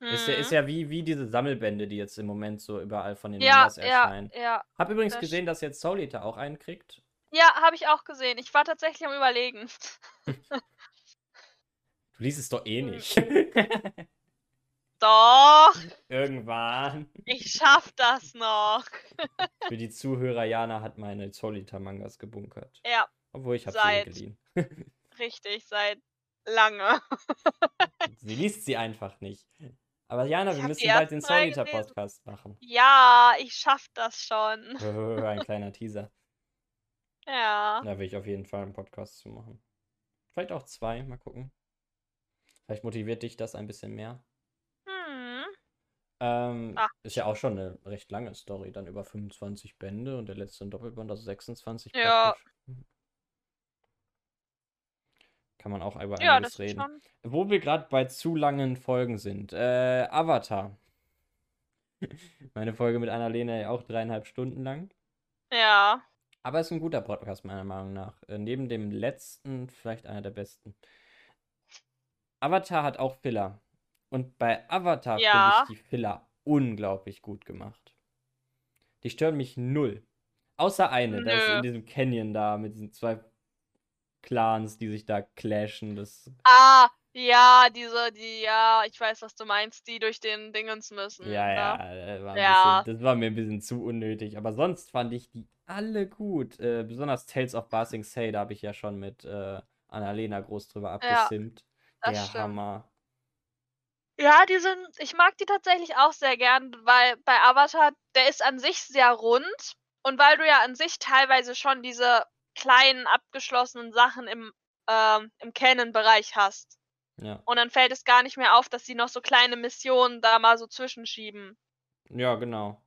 Speaker 1: Ist ja, ist
Speaker 2: Mhm.
Speaker 1: ja wie, wie diese Sammelbände, die jetzt im Moment so überall von den
Speaker 2: Ja,
Speaker 1: Mangas
Speaker 2: ja,
Speaker 1: erscheinen.
Speaker 2: ja.
Speaker 1: Hab übrigens
Speaker 2: das
Speaker 1: gesehen, dass jetzt Soul Eater auch einen kriegt.
Speaker 2: Ja, habe ich auch gesehen. Ich war tatsächlich am Überlegen.
Speaker 1: Du liest es doch eh
Speaker 2: Hm.
Speaker 1: nicht.
Speaker 2: Doch,
Speaker 1: Irgendwann.
Speaker 2: ich schaff das noch.
Speaker 1: Für die Zuhörer, Jana hat meine Soul Eater Mangas gebunkert.
Speaker 2: Ja,
Speaker 1: Obwohl ich habe sie geliehen.
Speaker 2: richtig, seit lange.
Speaker 1: Sie liest sie einfach nicht. Aber Jana,
Speaker 2: Ich
Speaker 1: wir müssen bald den
Speaker 2: ersten
Speaker 1: Soul
Speaker 2: drei
Speaker 1: Eater
Speaker 2: gelesen.
Speaker 1: Podcast machen.
Speaker 2: Ja, ich schaff das schon.
Speaker 1: Ein kleiner Teaser.
Speaker 2: Ja.
Speaker 1: Da will ich auf jeden Fall einen Podcast zu machen. Vielleicht auch zwei, mal gucken. Vielleicht motiviert dich das ein bisschen mehr.
Speaker 2: Hm.
Speaker 1: Ähm,
Speaker 2: Ach,
Speaker 1: ist ja auch schon eine recht lange Story, dann über 25 Bände und der letzte ein Doppelband, also 26
Speaker 2: Ja.
Speaker 1: praktisch. Kann man auch über
Speaker 2: Ja,
Speaker 1: einiges reden.
Speaker 2: schon.
Speaker 1: Wo wir gerade bei zu langen Folgen sind. Äh, Avatar. Meine Folge mit Annalena ja auch dreieinhalb Stunden lang.
Speaker 2: Ja.
Speaker 1: Aber ist ein guter Podcast, meiner Meinung nach. Äh, neben dem letzten, vielleicht einer der besten. Avatar hat auch Filler. Und bei Avatar
Speaker 2: Ja.
Speaker 1: finde ich die Filler unglaublich gut gemacht. Die stören mich null. Außer eine, da ist in diesem Canyon da mit diesen zwei Clans, die sich da clashen. Das,
Speaker 2: Ah, ja, diese, die, ja, ich weiß, was du meinst, die durch den Dingens müssen.
Speaker 1: ja,
Speaker 2: ne?
Speaker 1: ja, äh, war ein
Speaker 2: Ja.
Speaker 1: bisschen, das war mir ein bisschen zu unnötig. Aber sonst fand ich die alle gut. Äh, besonders Tales of Ba Sing Se, da habe ich ja schon mit äh, Annalena groß drüber
Speaker 2: Ja,
Speaker 1: abgesimmt.
Speaker 2: das
Speaker 1: Der
Speaker 2: stimmt.
Speaker 1: Hammer.
Speaker 2: Ja, die sind, ich mag die tatsächlich auch sehr gern, weil bei Avatar, der ist an sich sehr rund und weil du ja an sich teilweise schon diese kleinen abgeschlossenen Sachen im ähm, im Canon-Bereich hast.
Speaker 1: Ja.
Speaker 2: Und dann fällt es gar nicht mehr auf, dass sie noch so kleine Missionen da mal so zwischenschieben.
Speaker 1: Ja, genau.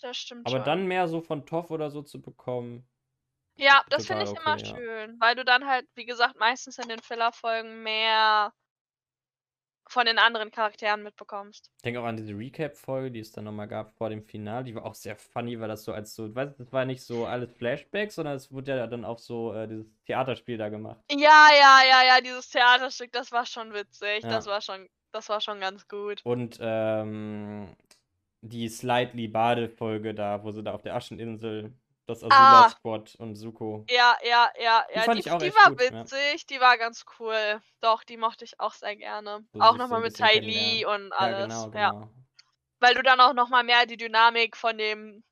Speaker 2: Das stimmt
Speaker 1: Aber
Speaker 2: schon.
Speaker 1: dann mehr so von Toff oder so zu bekommen.
Speaker 2: Ja, das finde ich immer
Speaker 1: okay, ja.
Speaker 2: schön, weil du dann halt, wie gesagt, meistens in den Filler-Folgen mehr von den anderen Charakteren mitbekommst.
Speaker 1: Ich denke auch an diese Recap-Folge, die es dann nochmal gab vor dem Finale. Die war auch sehr funny, weil das so als so, weißt du, das war nicht so alles Flashbacks, sondern es wurde ja dann auch so äh, dieses Theaterspiel da gemacht.
Speaker 2: Ja, ja, ja, ja, dieses Theaterstück, das war schon witzig.
Speaker 1: Ja.
Speaker 2: Das war schon, das war schon ganz gut.
Speaker 1: Und ähm, die Slightly Bade-Folge da, wo sie da auf der Ascheninsel das
Speaker 2: Ah.
Speaker 1: Azula-Squad und Suko.
Speaker 2: Ja, ja, ja, ja.
Speaker 1: fand
Speaker 2: die
Speaker 1: ich auch
Speaker 2: die
Speaker 1: echt
Speaker 2: war
Speaker 1: gut, ja.
Speaker 2: witzig, die war ganz cool. Doch, die mochte ich auch sehr gerne.
Speaker 1: Sie
Speaker 2: auch
Speaker 1: so
Speaker 2: nochmal
Speaker 1: ein
Speaker 2: mit Tai Lee und
Speaker 1: Ja,
Speaker 2: alles.
Speaker 1: genau,
Speaker 2: Ja,
Speaker 1: genau.
Speaker 2: weil du dann auch nochmal mehr die Dynamik von dem,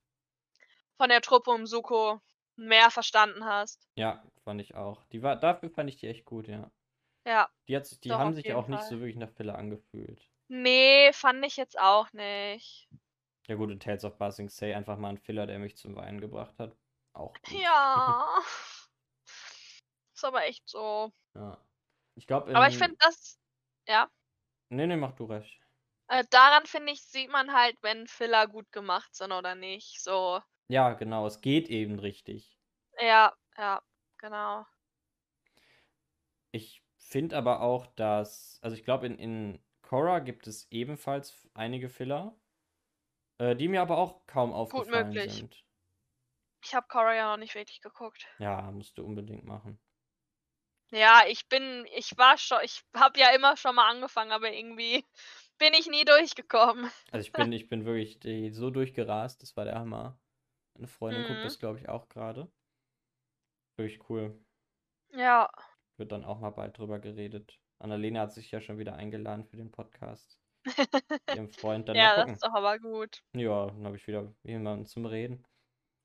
Speaker 2: von der Truppe um Suko mehr verstanden hast.
Speaker 1: Ja, fand ich auch. Die war, dafür fand ich die echt gut, ja.
Speaker 2: Ja.
Speaker 1: Die, hat, die
Speaker 2: Doch,
Speaker 1: haben sich auch nicht
Speaker 2: Fall.
Speaker 1: so wirklich nach Filler angefühlt.
Speaker 2: Nee, fand ich jetzt auch nicht.
Speaker 1: Ja gut, und Tales of Basing Say einfach mal ein Filler, der mich zum Weinen gebracht hat. Auch gut.
Speaker 2: Ja. Ist aber echt so.
Speaker 1: Ja. Ich glaube,
Speaker 2: Aber ich finde das, ja,
Speaker 1: Nee, nee, mach du recht.
Speaker 2: äh, daran finde ich, sieht man halt, wenn Filler gut gemacht sind oder nicht. So,
Speaker 1: Ja, genau, es geht eben richtig.
Speaker 2: ja, ja, genau.
Speaker 1: Ich finde aber auch, dass, also ich glaube, in, in Korra gibt es ebenfalls einige Filler, äh, die mir aber auch kaum aufgefallen
Speaker 2: möglich.
Speaker 1: sind.
Speaker 2: Ich habe Korra ja noch nicht wirklich geguckt.
Speaker 1: Ja, musst du unbedingt machen.
Speaker 2: Ja, ich bin, ich war schon, ich habe ja immer schon mal angefangen, aber irgendwie bin ich nie durchgekommen.
Speaker 1: Also ich bin, ich bin wirklich die, so durchgerast, das war der Hammer. Eine Freundin guckt
Speaker 2: Mhm.
Speaker 1: das, glaube ich, auch gerade. Wirklich cool.
Speaker 2: Ja,
Speaker 1: Wird dann auch mal bald drüber geredet. Annalena hat sich ja schon wieder eingeladen für den Podcast. Ihrem Freund dann
Speaker 2: ja, das ist doch aber gut.
Speaker 1: Ja, dann habe ich wieder jemanden zum Reden.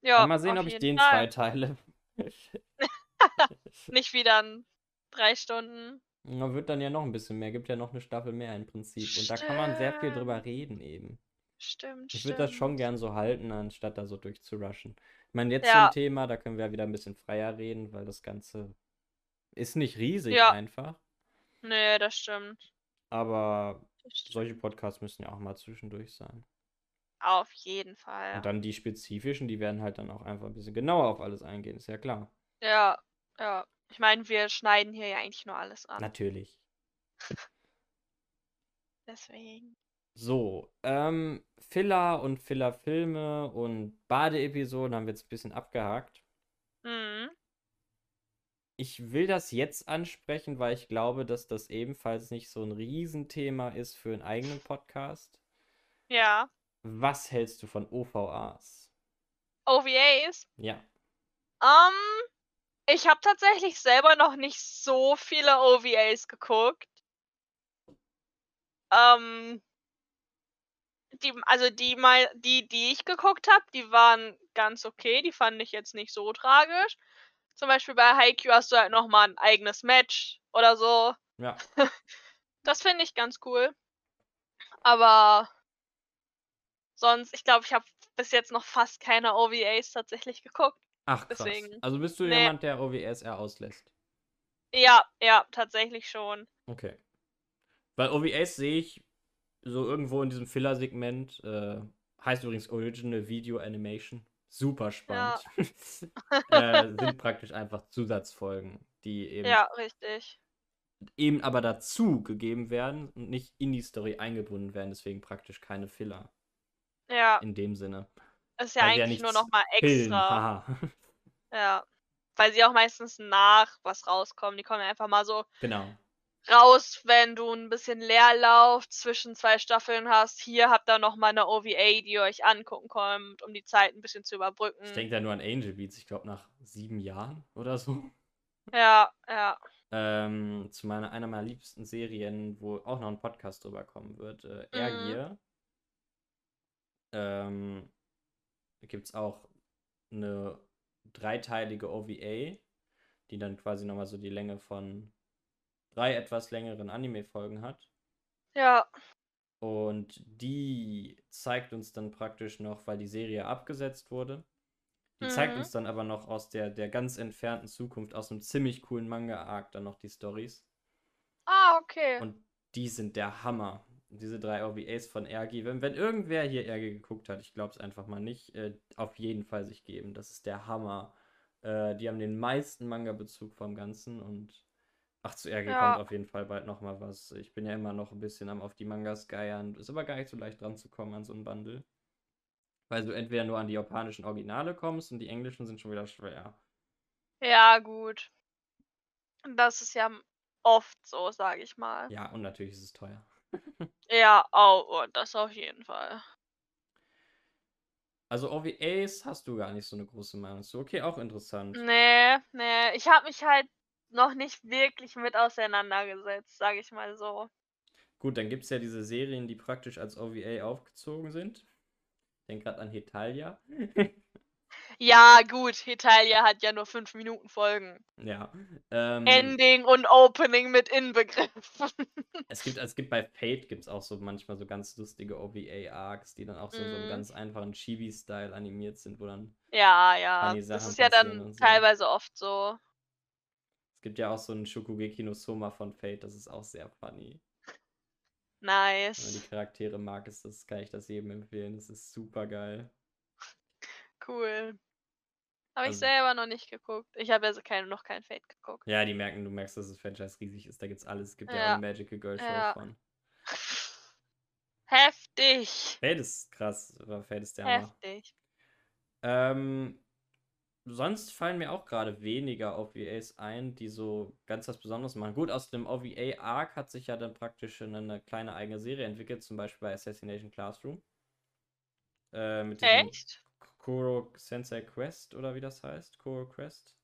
Speaker 2: Ja,
Speaker 1: Aber mal sehen, ob ich den
Speaker 2: Fall.
Speaker 1: zwei teile.
Speaker 2: Nicht wieder in drei Stunden.
Speaker 1: Da wird dann ja noch ein bisschen mehr, gibt ja noch eine Staffel mehr im Prinzip. Und da kann man sehr viel drüber
Speaker 2: Stimmt.
Speaker 1: reden eben.
Speaker 2: Stimmt,
Speaker 1: Ich würde das schon
Speaker 2: stimmt.
Speaker 1: gern so halten, anstatt da so durchzurushen. Ich meine, jetzt
Speaker 2: Ja.
Speaker 1: zum Thema, da können wir ja wieder ein bisschen freier reden, weil das Ganze ist nicht riesig
Speaker 2: Ja.
Speaker 1: einfach.
Speaker 2: Nee, das stimmt.
Speaker 1: Aber
Speaker 2: stimmt.
Speaker 1: Solche Podcasts müssen ja auch mal zwischendurch sein.
Speaker 2: Auf jeden Fall.
Speaker 1: Und dann die spezifischen, die werden halt dann auch einfach ein bisschen genauer auf alles eingehen, ist ja klar.
Speaker 2: Ja, ja. Ich meine, wir schneiden hier ja eigentlich nur alles an.
Speaker 1: Natürlich.
Speaker 2: Deswegen.
Speaker 1: So, ähm, Filler und Filler-Filme und Badeepisoden haben wir jetzt ein bisschen abgehakt. Ich will das jetzt ansprechen, weil ich glaube, dass das ebenfalls nicht so ein Riesenthema ist für einen eigenen Podcast.
Speaker 2: Ja.
Speaker 1: Was hältst du von OVAs?
Speaker 2: OVAs.
Speaker 1: Ja.
Speaker 2: Ähm, ich habe tatsächlich selber noch nicht so viele OVAs geguckt. Ähm, die, also die die, die ich geguckt habe, die waren ganz okay. Die fand ich jetzt nicht so tragisch. Zum Beispiel bei Haikyuu hast du halt noch mal ein eigenes Match oder so.
Speaker 1: Ja.
Speaker 2: Das finde ich ganz cool. Aber sonst, ich glaube, ich habe bis jetzt noch fast keine OVAs tatsächlich geguckt.
Speaker 1: Ach krass.
Speaker 2: Deswegen.
Speaker 1: Also bist du
Speaker 2: Nee.
Speaker 1: jemand, der OVAs eher auslässt?
Speaker 2: Ja, ja, tatsächlich schon.
Speaker 1: Okay. Weil OVAs sehe ich so irgendwo in diesem Filler-Segment. Äh, heißt übrigens Original Video Animation. Super spannend. äh, sind praktisch einfach Zusatzfolgen, die eben,
Speaker 2: Ja, richtig.
Speaker 1: eben aber dazu gegeben werden und nicht in die Story eingebunden werden. Deswegen praktisch keine Filler
Speaker 2: Ja,
Speaker 1: in dem Sinne.
Speaker 2: ist ja
Speaker 1: weil sie ja
Speaker 2: eigentlich nur
Speaker 1: nichts
Speaker 2: noch mal
Speaker 1: Pillen,
Speaker 2: extra. Ja. Weil sie auch meistens nach was rauskommen. Die kommen ja einfach mal so
Speaker 1: genau.
Speaker 2: Raus, wenn du ein bisschen Leerlauf zwischen zwei Staffeln hast. Hier habt ihr noch mal eine OVA, die ihr euch angucken könnt, um die Zeit ein bisschen zu überbrücken.
Speaker 1: Ich denke da nur an Angel Beats, ich glaube nach sieben Jahren oder so.
Speaker 2: Ja, ja.
Speaker 1: Ähm, zu meiner, einer meiner liebsten Serien, wo auch noch ein Podcast drüber kommen wird, äh, Air
Speaker 2: Mhm.
Speaker 1: Ähm, da gibt es auch eine dreiteilige OVA, die dann quasi nochmal so die Länge von drei etwas längeren Anime-Folgen hat.
Speaker 2: Ja,
Speaker 1: Und die zeigt uns dann praktisch noch, weil die Serie abgesetzt wurde, Die zeigt
Speaker 2: Mhm.
Speaker 1: uns dann aber noch aus der, der ganz entfernten Zukunft, aus einem ziemlich coolen Manga-Arc dann noch die Stories.
Speaker 2: Ah, okay.
Speaker 1: Und die sind der Hammer. Diese drei OVAs von Ergi. Wenn, wenn irgendwer hier Ergi geguckt hat, ich glaube es einfach mal nicht, äh, auf jeden Fall sich geben. Das ist der Hammer. Äh, die haben den meisten Manga-Bezug vom Ganzen und ach, zu Ergi
Speaker 2: Ja.
Speaker 1: kommt auf jeden Fall bald nochmal was. Ich bin ja immer noch ein bisschen am auf die Mangas geiern. Ist aber gar nicht so leicht dran zu kommen an so ein Bundle. Weil du entweder nur an die japanischen Originale kommst und die englischen sind schon wieder schwer.
Speaker 2: Ja, gut. Das ist ja oft so, sage ich mal.
Speaker 1: Ja, und natürlich ist es teuer.
Speaker 2: Ja, oh, das auf jeden Fall.
Speaker 1: Also OVAs hast du gar nicht so eine große Meinung zu. Okay, auch interessant.
Speaker 2: Nee, nee, ich habe mich halt noch nicht wirklich mit auseinandergesetzt, sage ich mal so.
Speaker 1: Gut, dann gibt es ja diese Serien, die praktisch als OVA aufgezogen sind. Ich denke gerade an Hetalia.
Speaker 2: Ja, gut, Hetalia hat ja nur fünf Minuten Folgen.
Speaker 1: ja. Ähm,
Speaker 2: Ending und Opening mit inbegriffen.
Speaker 1: es, gibt, es gibt bei Fate gibt's auch so manchmal so ganz lustige OVA-Arcs, die dann auch so in so einem
Speaker 2: Mhm.
Speaker 1: ganz einfachen Chibi-Style animiert sind, wo dann.
Speaker 2: Ja, ja, das ist ja dann
Speaker 1: so.
Speaker 2: teilweise oft so.
Speaker 1: Es gibt ja auch so einen Shokugeki no Soma von Fate, das ist auch sehr funny. Wenn man
Speaker 2: Nice.
Speaker 1: die Charaktere mag, ist das, kann ich das jedem empfehlen. Das ist super geil.
Speaker 2: Cool. Habe ich
Speaker 1: Also-
Speaker 2: selber noch nicht geguckt. Ich habe ja so keine, noch kein Fate geguckt.
Speaker 1: Ja, die merken, du merkst, dass das Franchise riesig ist. Da gibt's alles. Es gibt ja, auch
Speaker 2: Ja.
Speaker 1: eine Magical Girl Show
Speaker 2: Ja.
Speaker 1: von.
Speaker 2: Heftig.
Speaker 1: Fate ist krass, aber Fate ist der Hammer.
Speaker 2: Heftig.
Speaker 1: Ähm, sonst fallen mir auch gerade weniger OVAs ein, die so ganz was Besonderes machen. Gut, aus dem OVA-Arc hat sich ja dann praktisch eine, eine kleine eigene Serie entwickelt, zum Beispiel bei Assassination Classroom. Äh, mit
Speaker 2: Echt?
Speaker 1: Kuro Sensei Quest oder wie das heißt? Kuro Quest?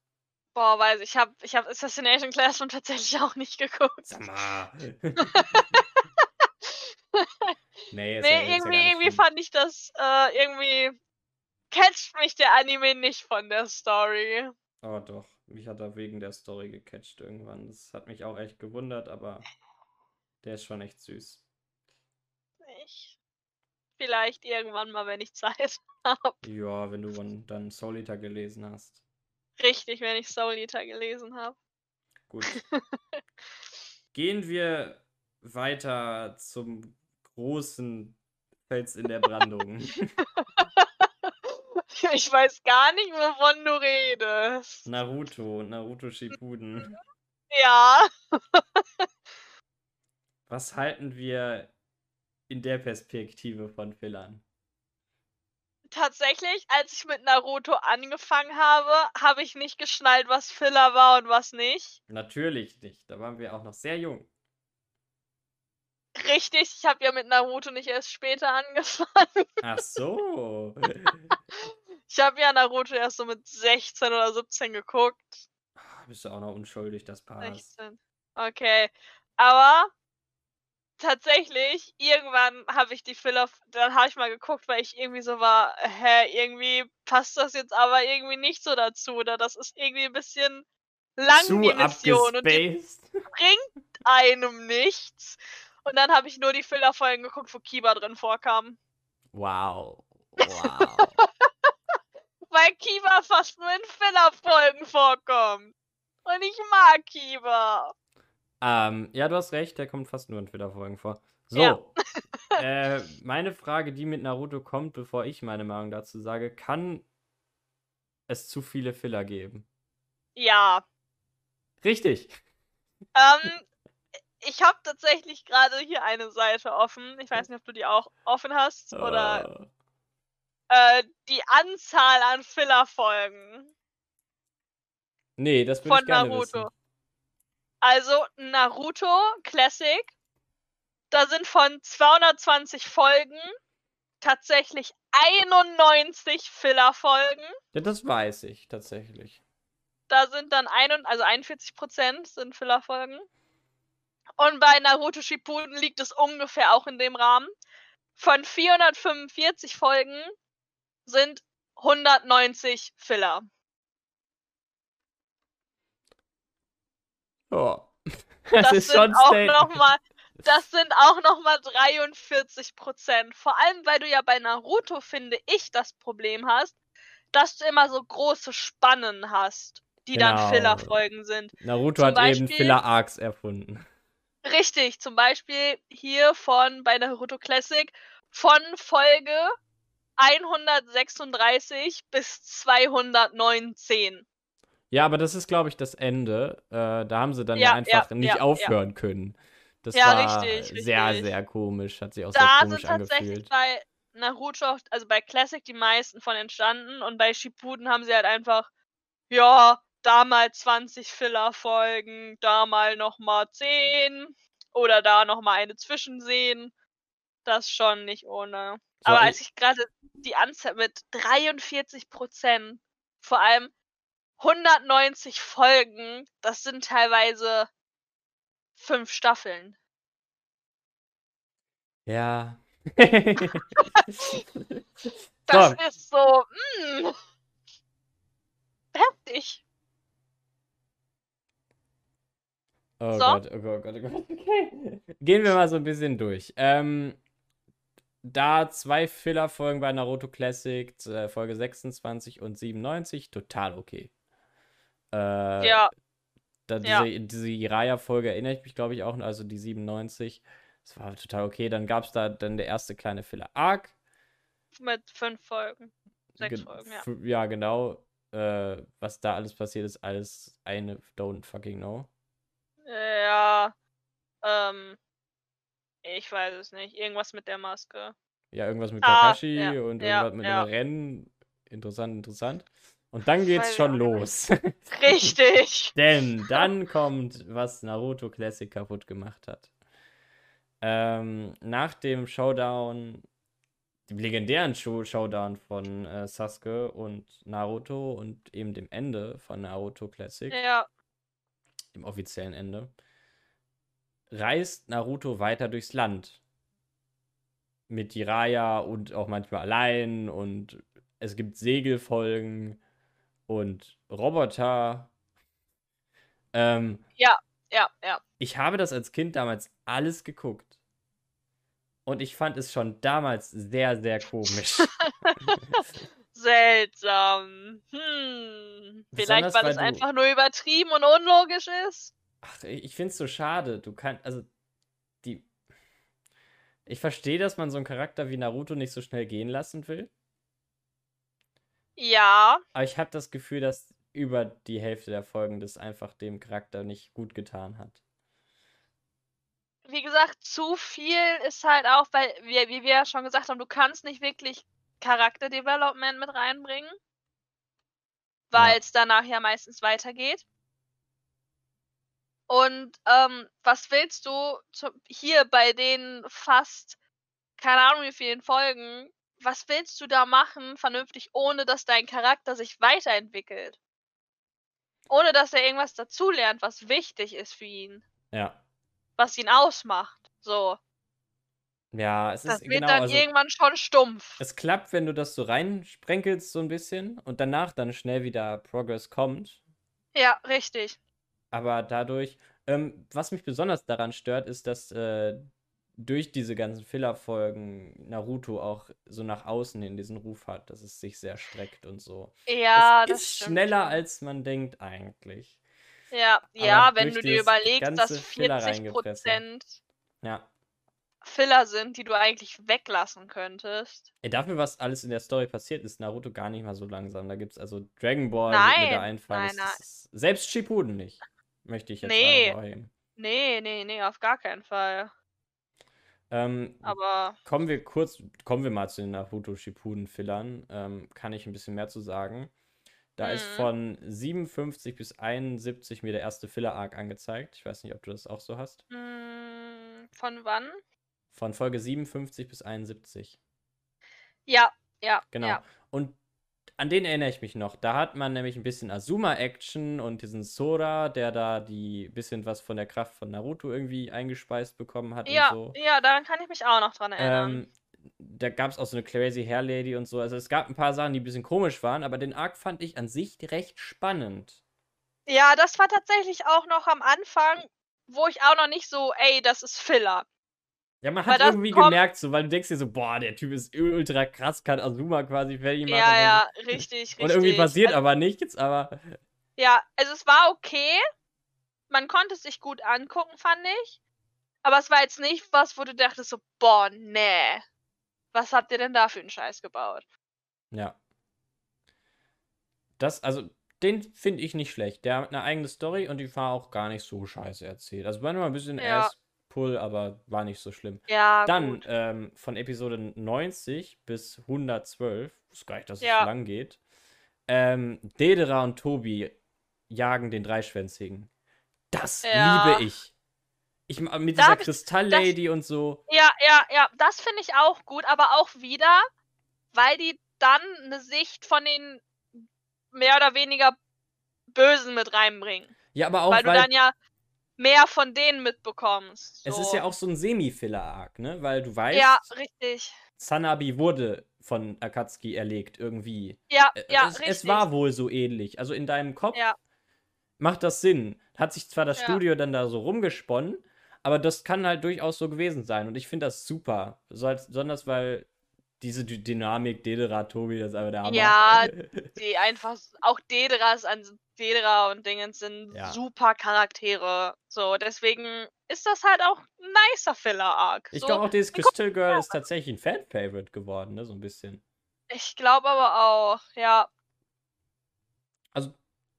Speaker 2: Boah, weiß ich, ich habe ich hab Assassination Classroom tatsächlich auch nicht geguckt.
Speaker 1: Sag mal. nee, ja-
Speaker 2: Nee,
Speaker 1: ja
Speaker 2: irgendwie,
Speaker 1: nicht
Speaker 2: irgendwie fand ich das, äh, irgendwie catcht mich der Anime nicht von der Story.
Speaker 1: Oh doch, mich hat er wegen der Story gecatcht irgendwann. Das hat mich auch echt gewundert, aber der ist schon echt süß.
Speaker 2: Ich, vielleicht irgendwann mal, wenn ich Zeit habe.
Speaker 1: Ja, wenn du dann- dann Soul Eater gelesen hast.
Speaker 2: Richtig, wenn ich Soul Eater gelesen habe.
Speaker 1: Gut. Gehen wir weiter zum großen Fels in der Brandung.
Speaker 2: ich weiß gar nicht, wovon du redest.
Speaker 1: Naruto, Naruto Shippuden.
Speaker 2: Ja.
Speaker 1: Was halten wir in der Perspektive von Fillern?
Speaker 2: Tatsächlich, als ich mit Naruto angefangen habe, habe ich nicht geschnallt, was Filler war und was nicht.
Speaker 1: Natürlich nicht. Da waren wir auch noch sehr jung.
Speaker 2: Richtig, ich habe ja mit Naruto nicht erst später angefangen.
Speaker 1: Ach so.
Speaker 2: Ich habe ja Naruto erst so mit 16 oder 17 geguckt.
Speaker 1: Bist du auch noch unschuldig, das passt.
Speaker 2: 16. Okay. Aber tatsächlich, irgendwann habe ich die Filler, dann habe ich mal geguckt, weil ich irgendwie so war, hä, irgendwie passt das jetzt aber irgendwie nicht so dazu. Oder das ist irgendwie ein bisschen lang,
Speaker 1: Zu
Speaker 2: die Mission. Und die bringt einem nichts. Und dann habe ich nur die Filler-Folgen geguckt, wo Kiba drin vorkam.
Speaker 1: Wow. Wow.
Speaker 2: Weil Kiba fast nur in Filler-Folgen vorkommt. Und ich mag Kiba.
Speaker 1: ähm, ja, du hast recht, der kommt fast nur in Twitter-Folgen vor. So.
Speaker 2: Ja.
Speaker 1: äh, meine Frage, die mit Naruto kommt, bevor ich meine Meinung dazu sage, kann es zu viele Filler geben?
Speaker 2: Ja.
Speaker 1: Richtig.
Speaker 2: Ähm, ich habe tatsächlich gerade hier eine Seite offen. Ich weiß nicht, ob du die auch offen hast. Oder
Speaker 1: Äh,
Speaker 2: äh, die Anzahl an Filler-Folgen
Speaker 1: nee, das würde
Speaker 2: von
Speaker 1: ich gerne
Speaker 2: Naruto.
Speaker 1: wissen.
Speaker 2: Also Naruto Classic. Da sind von 220 Folgen tatsächlich 91 Filler-Folgen.
Speaker 1: Ja, das weiß ich tatsächlich.
Speaker 2: Da sind dann ein, also 41% sind Filler-Folgen. Und bei Naruto Shippuden liegt es ungefähr auch in dem Rahmen. Von 445 Folgen sind 190 Filler.
Speaker 1: Ja.
Speaker 2: Das,
Speaker 1: ist
Speaker 2: sind
Speaker 1: schon
Speaker 2: auch noch mal, das sind auch nochmal 43 Prozent. Vor allem, weil du ja bei Naruto, finde ich, das Problem hast, dass du immer so große Spannen hast, die dann
Speaker 1: Genau.
Speaker 2: Filler-Folgen sind.
Speaker 1: Naruto
Speaker 2: Zum
Speaker 1: hat eben
Speaker 2: Beispiel-
Speaker 1: Filler-Arcs erfunden.
Speaker 2: Richtig, zum Beispiel hier von bei Naruto Classic von Folge 136 bis 219.
Speaker 1: Ja, aber das ist, glaube ich, das Ende. Äh, da haben sie dann ja, einfach
Speaker 2: ja,
Speaker 1: nicht
Speaker 2: ja,
Speaker 1: aufhören können. Das war
Speaker 2: richtig,
Speaker 1: sehr,
Speaker 2: richtig.
Speaker 1: sehr komisch. Hat sich auch
Speaker 2: Da
Speaker 1: sehr
Speaker 2: sind
Speaker 1: komisch
Speaker 2: tatsächlich
Speaker 1: angefühlt.
Speaker 2: bei Naruto, also bei Classic die meisten von entstanden und bei Shippuden haben sie halt einfach, ja, da mal 20 Filler-Folgen, da mal nochmal 10 oder da nochmal eine Zwischensehen. Das schon nicht ohne.
Speaker 1: So,
Speaker 2: Aber als ich gerade die Anzahl mit 43 Prozent, vor allem 190 Folgen, das sind teilweise fünf Staffeln.
Speaker 1: Ja.
Speaker 2: Das
Speaker 1: so,
Speaker 2: ist so, mm, heftig.
Speaker 1: oh
Speaker 2: So.
Speaker 1: Gott, oh Gott, oh Gott, oh Gott. Okay. Gehen wir mal so ein bisschen durch. Ähm, da zwei Filler-Folgen bei Naruto Classic, äh, Folge 26 und 97, total okay. Äh,
Speaker 2: Ja,
Speaker 1: Da
Speaker 2: Ja.
Speaker 1: diese, diese Jiraiya-Folge erinnere ich mich, glaube ich, auch, also die 97. Das war total okay. Dann gab es da dann der erste kleine Filler-Arc.
Speaker 2: mit fünf Folgen. Sechs
Speaker 1: Ge-
Speaker 2: Folgen, ja.
Speaker 1: Ja, genau. Äh, was da alles passiert ist, alles eine don't fucking know.
Speaker 2: Ja, ähm, ich weiß es nicht. Irgendwas mit der Maske.
Speaker 1: Ja, irgendwas mit
Speaker 2: Ah,
Speaker 1: Kakashi
Speaker 2: ja,
Speaker 1: und
Speaker 2: ja,
Speaker 1: irgendwas mit
Speaker 2: ja.
Speaker 1: einem Rennen. Interessant, interessant. Und dann geht's schon los.
Speaker 2: Richtig.
Speaker 1: Denn dann kommt, was Naruto Classic kaputt gemacht hat. Ähm, nach dem Showdown, dem legendären Show Showdown von äh, Sasuke und Naruto und eben dem Ende von Naruto Classic,
Speaker 2: Ja,
Speaker 1: dem offiziellen Ende, reist Naruto weiter durchs Land. Mit Jiraiya und auch manchmal allein und es gibt Segelfolgen und Roboter. Ähm,
Speaker 2: ja, ja.
Speaker 1: ich habe das als Kind damals alles geguckt. Und ich fand es schon damals sehr, sehr komisch.
Speaker 2: Seltsam. Hm. Vielleicht,
Speaker 1: Besonders,
Speaker 2: weil
Speaker 1: weil
Speaker 2: es einfach nur übertrieben und unlogisch ist.
Speaker 1: Ach, ich finde es so schade. Du kannst, also, die. Ich verstehe, dass man so einen Charakter wie Naruto nicht so schnell gehen lassen will.
Speaker 2: Ja,
Speaker 1: Aber ich habe das Gefühl, dass über die Hälfte der Folgen das einfach dem Charakter nicht gut getan hat.
Speaker 2: wie gesagt, zu viel ist halt auch, weil, wir, wie wir ja schon gesagt haben, du kannst nicht wirklich Charakterdevelopment mit reinbringen. Weil es danach ja meistens weitergeht. Und ähm, was willst du hier bei den fast, keine Ahnung wie vielen Folgen, was willst du da machen, vernünftig, ohne dass dein Charakter sich weiterentwickelt? Ohne dass er irgendwas dazulernt, was wichtig ist für ihn,
Speaker 1: Ja.
Speaker 2: was ihn ausmacht. So.
Speaker 1: Ja, es
Speaker 2: Das
Speaker 1: ist
Speaker 2: wird
Speaker 1: genau.
Speaker 2: dann
Speaker 1: Also,
Speaker 2: irgendwann schon stumpf.
Speaker 1: es klappt, wenn du das so reinsprenkelst, so ein bisschen, und danach dann schnell wieder Progress kommt.
Speaker 2: Ja, richtig.
Speaker 1: Aber dadurch, ähm, was mich besonders daran stört, ist, dass äh, durch diese ganzen Filler-Folgen Naruto auch so nach außen hin diesen Ruf hat, dass es sich sehr streckt und so.
Speaker 2: Ja,
Speaker 1: das
Speaker 2: das,
Speaker 1: ist
Speaker 2: stimmt
Speaker 1: schneller, als man denkt eigentlich.
Speaker 2: Ja, ja, wenn du dir überlegst, dass
Speaker 1: Filler
Speaker 2: 40
Speaker 1: reingepresst.
Speaker 2: Prozent
Speaker 1: Ja.
Speaker 2: Filler sind, die du eigentlich weglassen könntest.
Speaker 1: Ey, dafür, was alles in der Story passiert, ist Naruto gar nicht mal so langsam. Da gibt es also Dragon Ball, wird mir da
Speaker 2: Nein,
Speaker 1: einfallen.
Speaker 2: nein,
Speaker 1: selbst Shippuden nicht. Möchte ich jetzt
Speaker 2: Nee.
Speaker 1: hervorheben.
Speaker 2: Nee, nee, nee, auf gar keinen Fall.
Speaker 1: Ähm,
Speaker 2: Aber
Speaker 1: kommen wir kurz, kommen wir mal zu den Naruto Shippuden Fillern. Ähm, kann ich ein bisschen mehr zu sagen. Da ist
Speaker 2: Mhm.
Speaker 1: von 57 bis 71 mir der erste Filler-Arc angezeigt. Ich weiß nicht, ob du das auch so hast.
Speaker 2: mh, hm, von wann?
Speaker 1: Von Folge 57 bis 71.
Speaker 2: Ja, ja,
Speaker 1: Genau.
Speaker 2: ja.
Speaker 1: Und an den erinnere ich mich noch. Da hat man nämlich ein bisschen Azuma-Action und diesen Sora, der da die bisschen was von der Kraft von Naruto irgendwie eingespeist bekommen hat
Speaker 2: Ja,
Speaker 1: und so.
Speaker 2: ja, daran kann ich mich auch noch dran erinnern.
Speaker 1: Ähm, da gab es auch so eine Crazy Hair Lady und so. Also es gab ein paar Sachen, die ein bisschen komisch waren, aber den Arc fand ich an sich recht spannend.
Speaker 2: Ja, das war tatsächlich auch noch am Anfang, wo ich auch noch nicht so, ey, das ist Filler.
Speaker 1: Ja, man hat irgendwie gemerkt, so, weil du denkst dir so, boah, der Typ ist ultra krass, kann Azuma quasi fertig machen.
Speaker 2: Ja, ja, richtig, richtig.
Speaker 1: Und irgendwie passiert
Speaker 2: Also,
Speaker 1: aber nichts, aber
Speaker 2: Ja, also es war okay. Man konnte es sich gut angucken, fand ich. Aber es war jetzt nicht was, wo du dachtest so, boah, nee. Was habt ihr denn da für einen Scheiß gebaut?
Speaker 1: ja. Das, also, den finde ich nicht schlecht. Der hat eine eigene Story und die war auch gar nicht so scheiße erzählt. Also nur ein bisschen
Speaker 2: Ja.
Speaker 1: Ass-Pull, aber war nicht so schlimm.
Speaker 2: Ja,
Speaker 1: Dann ähm, von Episode 90 bis 112, ist gar nicht, dass es
Speaker 2: Ja.
Speaker 1: so lang geht, ähm, Dedera und Tobi jagen den Dreischwänzigen. Das
Speaker 2: Ja.
Speaker 1: liebe ich. Ich mit
Speaker 2: Da
Speaker 1: dieser Kristalllady und so.
Speaker 2: Ja, ja, ja, das finde ich auch gut, aber auch wieder, weil die dann eine Sicht von den mehr oder weniger Bösen mit reinbringen.
Speaker 1: Ja, aber auch,
Speaker 2: weil du
Speaker 1: weil
Speaker 2: dann ja mehr von denen mitbekommst.
Speaker 1: es
Speaker 2: so.
Speaker 1: ist ja auch so ein Semi-Filler-Arc, ne? Weil du weißt,
Speaker 2: Ja, richtig.
Speaker 1: Sanabi wurde von Akatsuki erlegt irgendwie.
Speaker 2: Ja, ja,
Speaker 1: es,
Speaker 2: richtig.
Speaker 1: es war wohl so ähnlich. Also in deinem Kopf
Speaker 2: Ja.
Speaker 1: macht das Sinn. Hat sich zwar das
Speaker 2: Ja.
Speaker 1: Studio dann da so rumgesponnen, aber das kann halt durchaus so gewesen sein. Und ich finde das super. Besonders weil diese Dy- Dynamik, Dedera, Tobi, das ist einfach der Hammer.
Speaker 2: Ja, die einfach, auch Dederas an Dedera und Dingens sind
Speaker 1: Ja.
Speaker 2: super Charaktere. So, deswegen ist das halt auch ein nicer Filler-Arc.
Speaker 1: Ich
Speaker 2: so,
Speaker 1: glaube auch, dieses Crystal Girl ist tatsächlich ein Fan-Favorite geworden, ne? So ein bisschen.
Speaker 2: Ich glaube aber auch, ja.
Speaker 1: Also,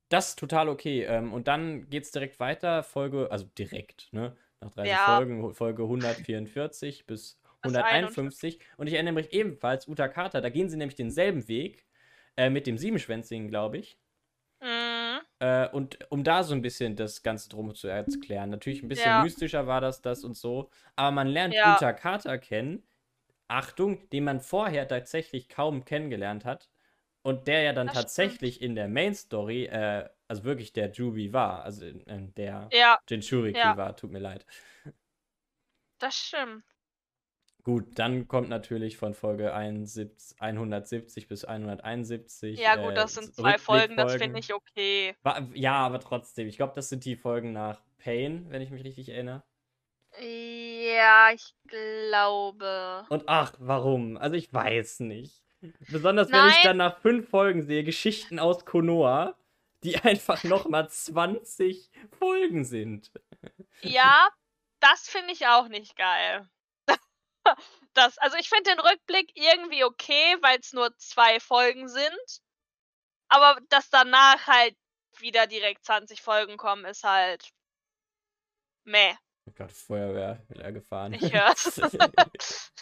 Speaker 1: das ist total okay. Ähm, und dann geht's direkt weiter, Folge, also direkt, ne? Nach 30
Speaker 2: Ja.
Speaker 1: Folgen, Folge 144 bis
Speaker 2: Bis
Speaker 1: 151. Und ich erinnere mich ebenfalls, Uta Carter, da gehen sie nämlich denselben Weg, äh, mit dem Siebenschwänzigen, glaube ich.
Speaker 2: Mhm.
Speaker 1: Äh, und um da so ein bisschen das Ganze drum zu erklären. Natürlich ein bisschen
Speaker 2: Ja.
Speaker 1: mystischer war das, das und so. Aber man lernt
Speaker 2: Ja.
Speaker 1: Uta Carter kennen. Achtung, den man vorher tatsächlich kaum kennengelernt hat. Und der ja dann
Speaker 2: Das stimmt.
Speaker 1: tatsächlich in der Main Story, äh, also wirklich der Jubi war. Also äh, der
Speaker 2: Ja,
Speaker 1: Jinchuriki
Speaker 2: Ja.
Speaker 1: war, tut mir leid.
Speaker 2: das stimmt.
Speaker 1: Gut, dann kommt natürlich von Folge 71, 170 bis 171.
Speaker 2: Ja, gut,
Speaker 1: äh,
Speaker 2: das sind zwei Folgen, das finde ich okay.
Speaker 1: Ja, aber trotzdem. Ich glaube, das sind die Folgen nach Pain, wenn ich mich richtig erinnere.
Speaker 2: Ja, ich glaube.
Speaker 1: Und ach, warum? Also ich weiß nicht. Besonders wenn ich
Speaker 2: Nein.
Speaker 1: dann nach fünf Folgen sehe, Geschichten aus Konoha, die einfach nochmal 20 Folgen sind.
Speaker 2: Ja, das finde ich auch nicht geil. Das, also ich finde den Rückblick irgendwie okay, weil es nur zwei Folgen sind. Aber dass danach halt wieder direkt 20 Folgen kommen, ist halt meh.
Speaker 1: Oh Gott, Feuerwehr will er gefahren.
Speaker 2: Ich hör's.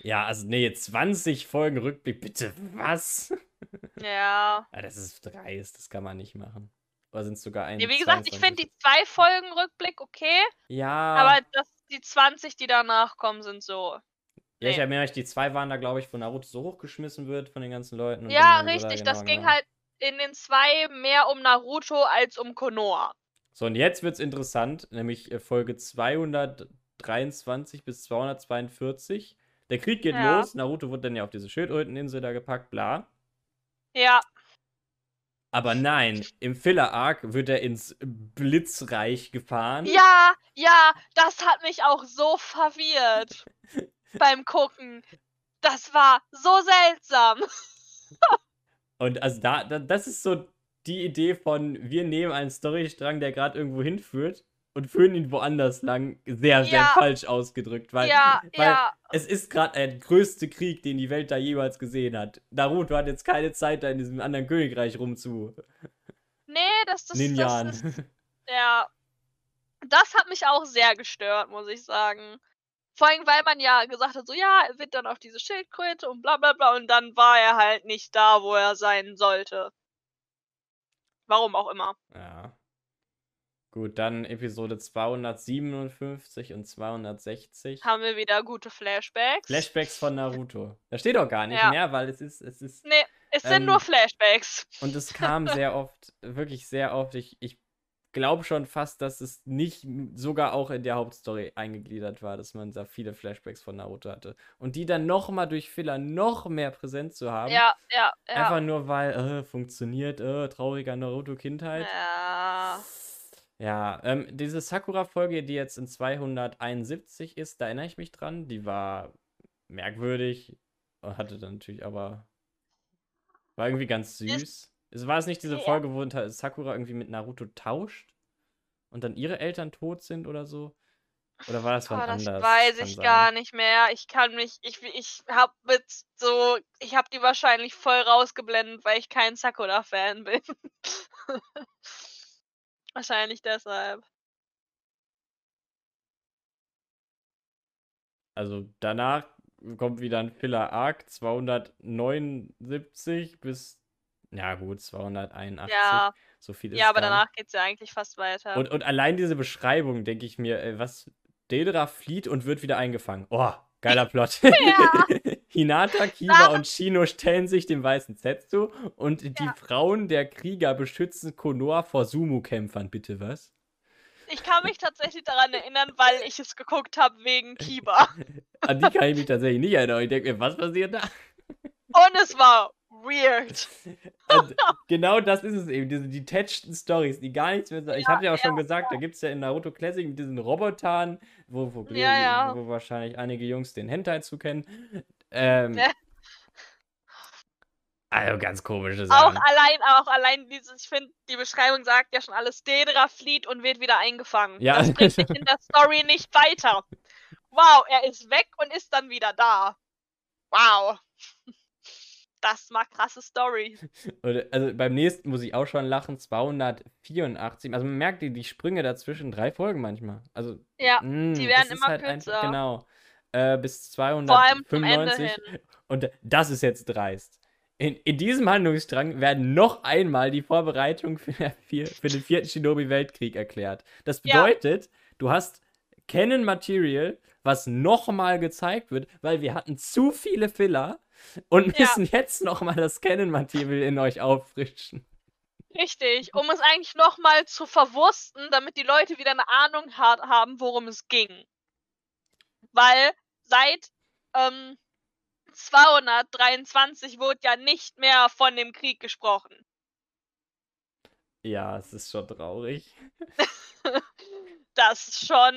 Speaker 1: ja, also nee, 20 Folgen Rückblick, bitte was?
Speaker 2: ja.
Speaker 1: Ja, das ist dreist, das kann man nicht machen. Oder sind es sogar ein?
Speaker 2: ja. Wie gesagt, ich finde die zwei Folgen Rückblick okay,
Speaker 1: Ja,
Speaker 2: aber das, die 20, die danach kommen, sind so.
Speaker 1: ja, ich
Speaker 2: nee.
Speaker 1: erinnere mich, die zwei waren da, glaube ich, wo Naruto so hochgeschmissen wird von den ganzen Leuten.
Speaker 2: Ja,
Speaker 1: sie da
Speaker 2: richtig.
Speaker 1: genau
Speaker 2: Das ging halt in den zwei mehr um Naruto als um Konoha.
Speaker 1: So, und jetzt wird's interessant, nämlich äh, Folge 223 bis 242. Der Krieg geht
Speaker 2: Ja.
Speaker 1: los, Naruto wird dann ja auf diese Schildkröteninsel da gepackt, bla.
Speaker 2: Ja,
Speaker 1: Aber nein, im Filler-Arc wird er ins Blitzreich gefahren.
Speaker 2: Ja, ja, das hat mich auch so verwirrt beim Gucken. Das war so seltsam.
Speaker 1: Und also da, da, das ist so die Idee von, wir nehmen einen Storystrang, der gerade irgendwo hinführt und führen ihn woanders lang, sehr, sehr
Speaker 2: Ja.
Speaker 1: falsch ausgedrückt, weil,
Speaker 2: ja,
Speaker 1: weil
Speaker 2: ja,
Speaker 1: es ist gerade der größte Krieg, den die Welt da jemals gesehen hat. Naruto hat jetzt keine Zeit, da in diesem anderen Königreich rumzu
Speaker 2: nee, das, das,
Speaker 1: ninjan.
Speaker 2: das ist, ja, das hat mich auch sehr gestört, muss ich sagen. Vor allem, weil man ja gesagt hat, so, ja, er wird dann auf diese Schildkröte und bla bla bla und dann war er halt nicht da, wo er sein sollte. Warum auch immer.
Speaker 1: ja. Gut, dann Episode 257 und 260.
Speaker 2: Haben wir wieder gute Flashbacks.
Speaker 1: Flashbacks von Naruto. Da steht auch gar nicht
Speaker 2: Ja.
Speaker 1: mehr, weil es ist, es ist
Speaker 2: Nee, es sind
Speaker 1: Ähm,
Speaker 2: nur Flashbacks.
Speaker 1: Und es kam sehr oft, wirklich sehr oft. Ich, ich glaube schon fast, dass es nicht sogar auch in der Hauptstory eingegliedert war, dass man da viele Flashbacks von Naruto hatte. Und die dann nochmal durch Filler noch mehr präsent zu haben.
Speaker 2: Ja, ja, ja.
Speaker 1: Einfach nur weil, äh, funktioniert, äh, trauriger Naruto-Kindheit.
Speaker 2: Ja.
Speaker 1: Ja, ähm, diese Sakura-Folge, die jetzt in 271 ist, da erinnere ich mich dran. Die war merkwürdig. Hatte dann natürlich aber. War irgendwie ganz süß. Es war es nicht diese. Folge, wo Sakura irgendwie mit Naruto tauscht und dann ihre Eltern tot sind oder so? Oder war das wann
Speaker 2: Boah, das
Speaker 1: anders?
Speaker 2: weiß ich
Speaker 1: sein.
Speaker 2: gar nicht mehr. Ich kann mich, ich, ich hab mit so, ich hab die wahrscheinlich voll rausgeblendet, weil ich kein Sakura-Fan bin. wahrscheinlich deshalb.
Speaker 1: Also danach kommt wieder ein Filler-Arc 279 bis, ja gut, 281.
Speaker 2: Ja,
Speaker 1: So viel ist
Speaker 2: ja, aber
Speaker 1: nicht.
Speaker 2: danach geht's ja eigentlich fast weiter.
Speaker 1: Und, und allein diese Beschreibung, denke ich mir, ey, was Dedra flieht und wird wieder eingefangen. Oh, geiler Plot.
Speaker 2: Ja.
Speaker 1: Hinata, Kiba und Shino stellen sich dem weißen Zetsu und die
Speaker 2: Ja.
Speaker 1: Frauen der Krieger beschützen Konoha vor Sumo-Kämpfern. Bitte was?
Speaker 2: Ich kann mich tatsächlich daran erinnern, weil ich es geguckt habe wegen Kiba.
Speaker 1: An die kann ich mich tatsächlich nicht erinnern. Ich denke mir, was passiert da?
Speaker 2: Und es war weird.
Speaker 1: Und genau das ist es eben, diese detacheden Stories, die gar nichts mehr sagen. Ich
Speaker 2: Ja,
Speaker 1: habe ja auch schon
Speaker 2: ja,
Speaker 1: gesagt, da gibt es ja in Naruto Classic mit diesen Robotern, wo, wo,
Speaker 2: Ja, ja.
Speaker 1: wo wahrscheinlich einige Jungs den Hentai zu kennen. Ähm. Also ganz komische
Speaker 2: Auch
Speaker 1: Sachen.
Speaker 2: allein, auch allein dieses, ich finde, die Beschreibung sagt ja schon alles, Dedra flieht und wird wieder eingefangen.
Speaker 1: Ja.
Speaker 2: Das bringt in der Story nicht weiter. Wow, er ist weg und ist dann wieder da. Wow. Das war krasse Story.
Speaker 1: Und, also beim nächsten muss ich auch schon lachen, 284. Also man merkt die, die Sprünge dazwischen, drei Folgen manchmal. Also
Speaker 2: Ja,
Speaker 1: mh,
Speaker 2: die
Speaker 1: das
Speaker 2: werden immer
Speaker 1: halt einfach,
Speaker 2: kürzer.
Speaker 1: genau. Äh, bis
Speaker 2: Vor allem zum Ende
Speaker 1: 295.
Speaker 2: hin.
Speaker 1: Und das ist jetzt dreist. In, in diesem Handlungsstrang werden noch einmal die Vorbereitungen für, vier, für den vierten Shinobi-Weltkrieg erklärt. Das
Speaker 2: Ja.
Speaker 1: bedeutet, du hast Canon Material, was nochmal gezeigt wird, weil wir hatten zu viele Filler und
Speaker 2: Ja.
Speaker 1: müssen jetzt nochmal das Canon Material in euch auffrischen.
Speaker 2: Richtig, um es eigentlich nochmal zu verwursten, damit die Leute wieder eine Ahnung ha haben, worum es ging. Weil seit ähm, 223 wurde ja nicht mehr von dem Krieg gesprochen.
Speaker 1: Ja, es ist schon traurig.
Speaker 2: Das ist schon.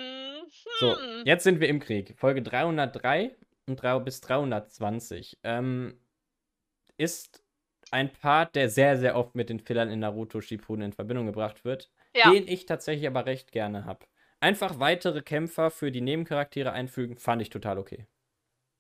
Speaker 1: So,
Speaker 2: Hm.
Speaker 1: jetzt sind wir im Krieg. Folge 303 und 3 bis 320. Ähm, ist ein Part, der sehr, sehr oft mit den Fillern in Naruto Shippuden in Verbindung gebracht wird,
Speaker 2: Ja,
Speaker 1: den ich tatsächlich aber recht gerne habe. Einfach weitere Kämpfer für die Nebencharaktere einfügen, fand ich total okay.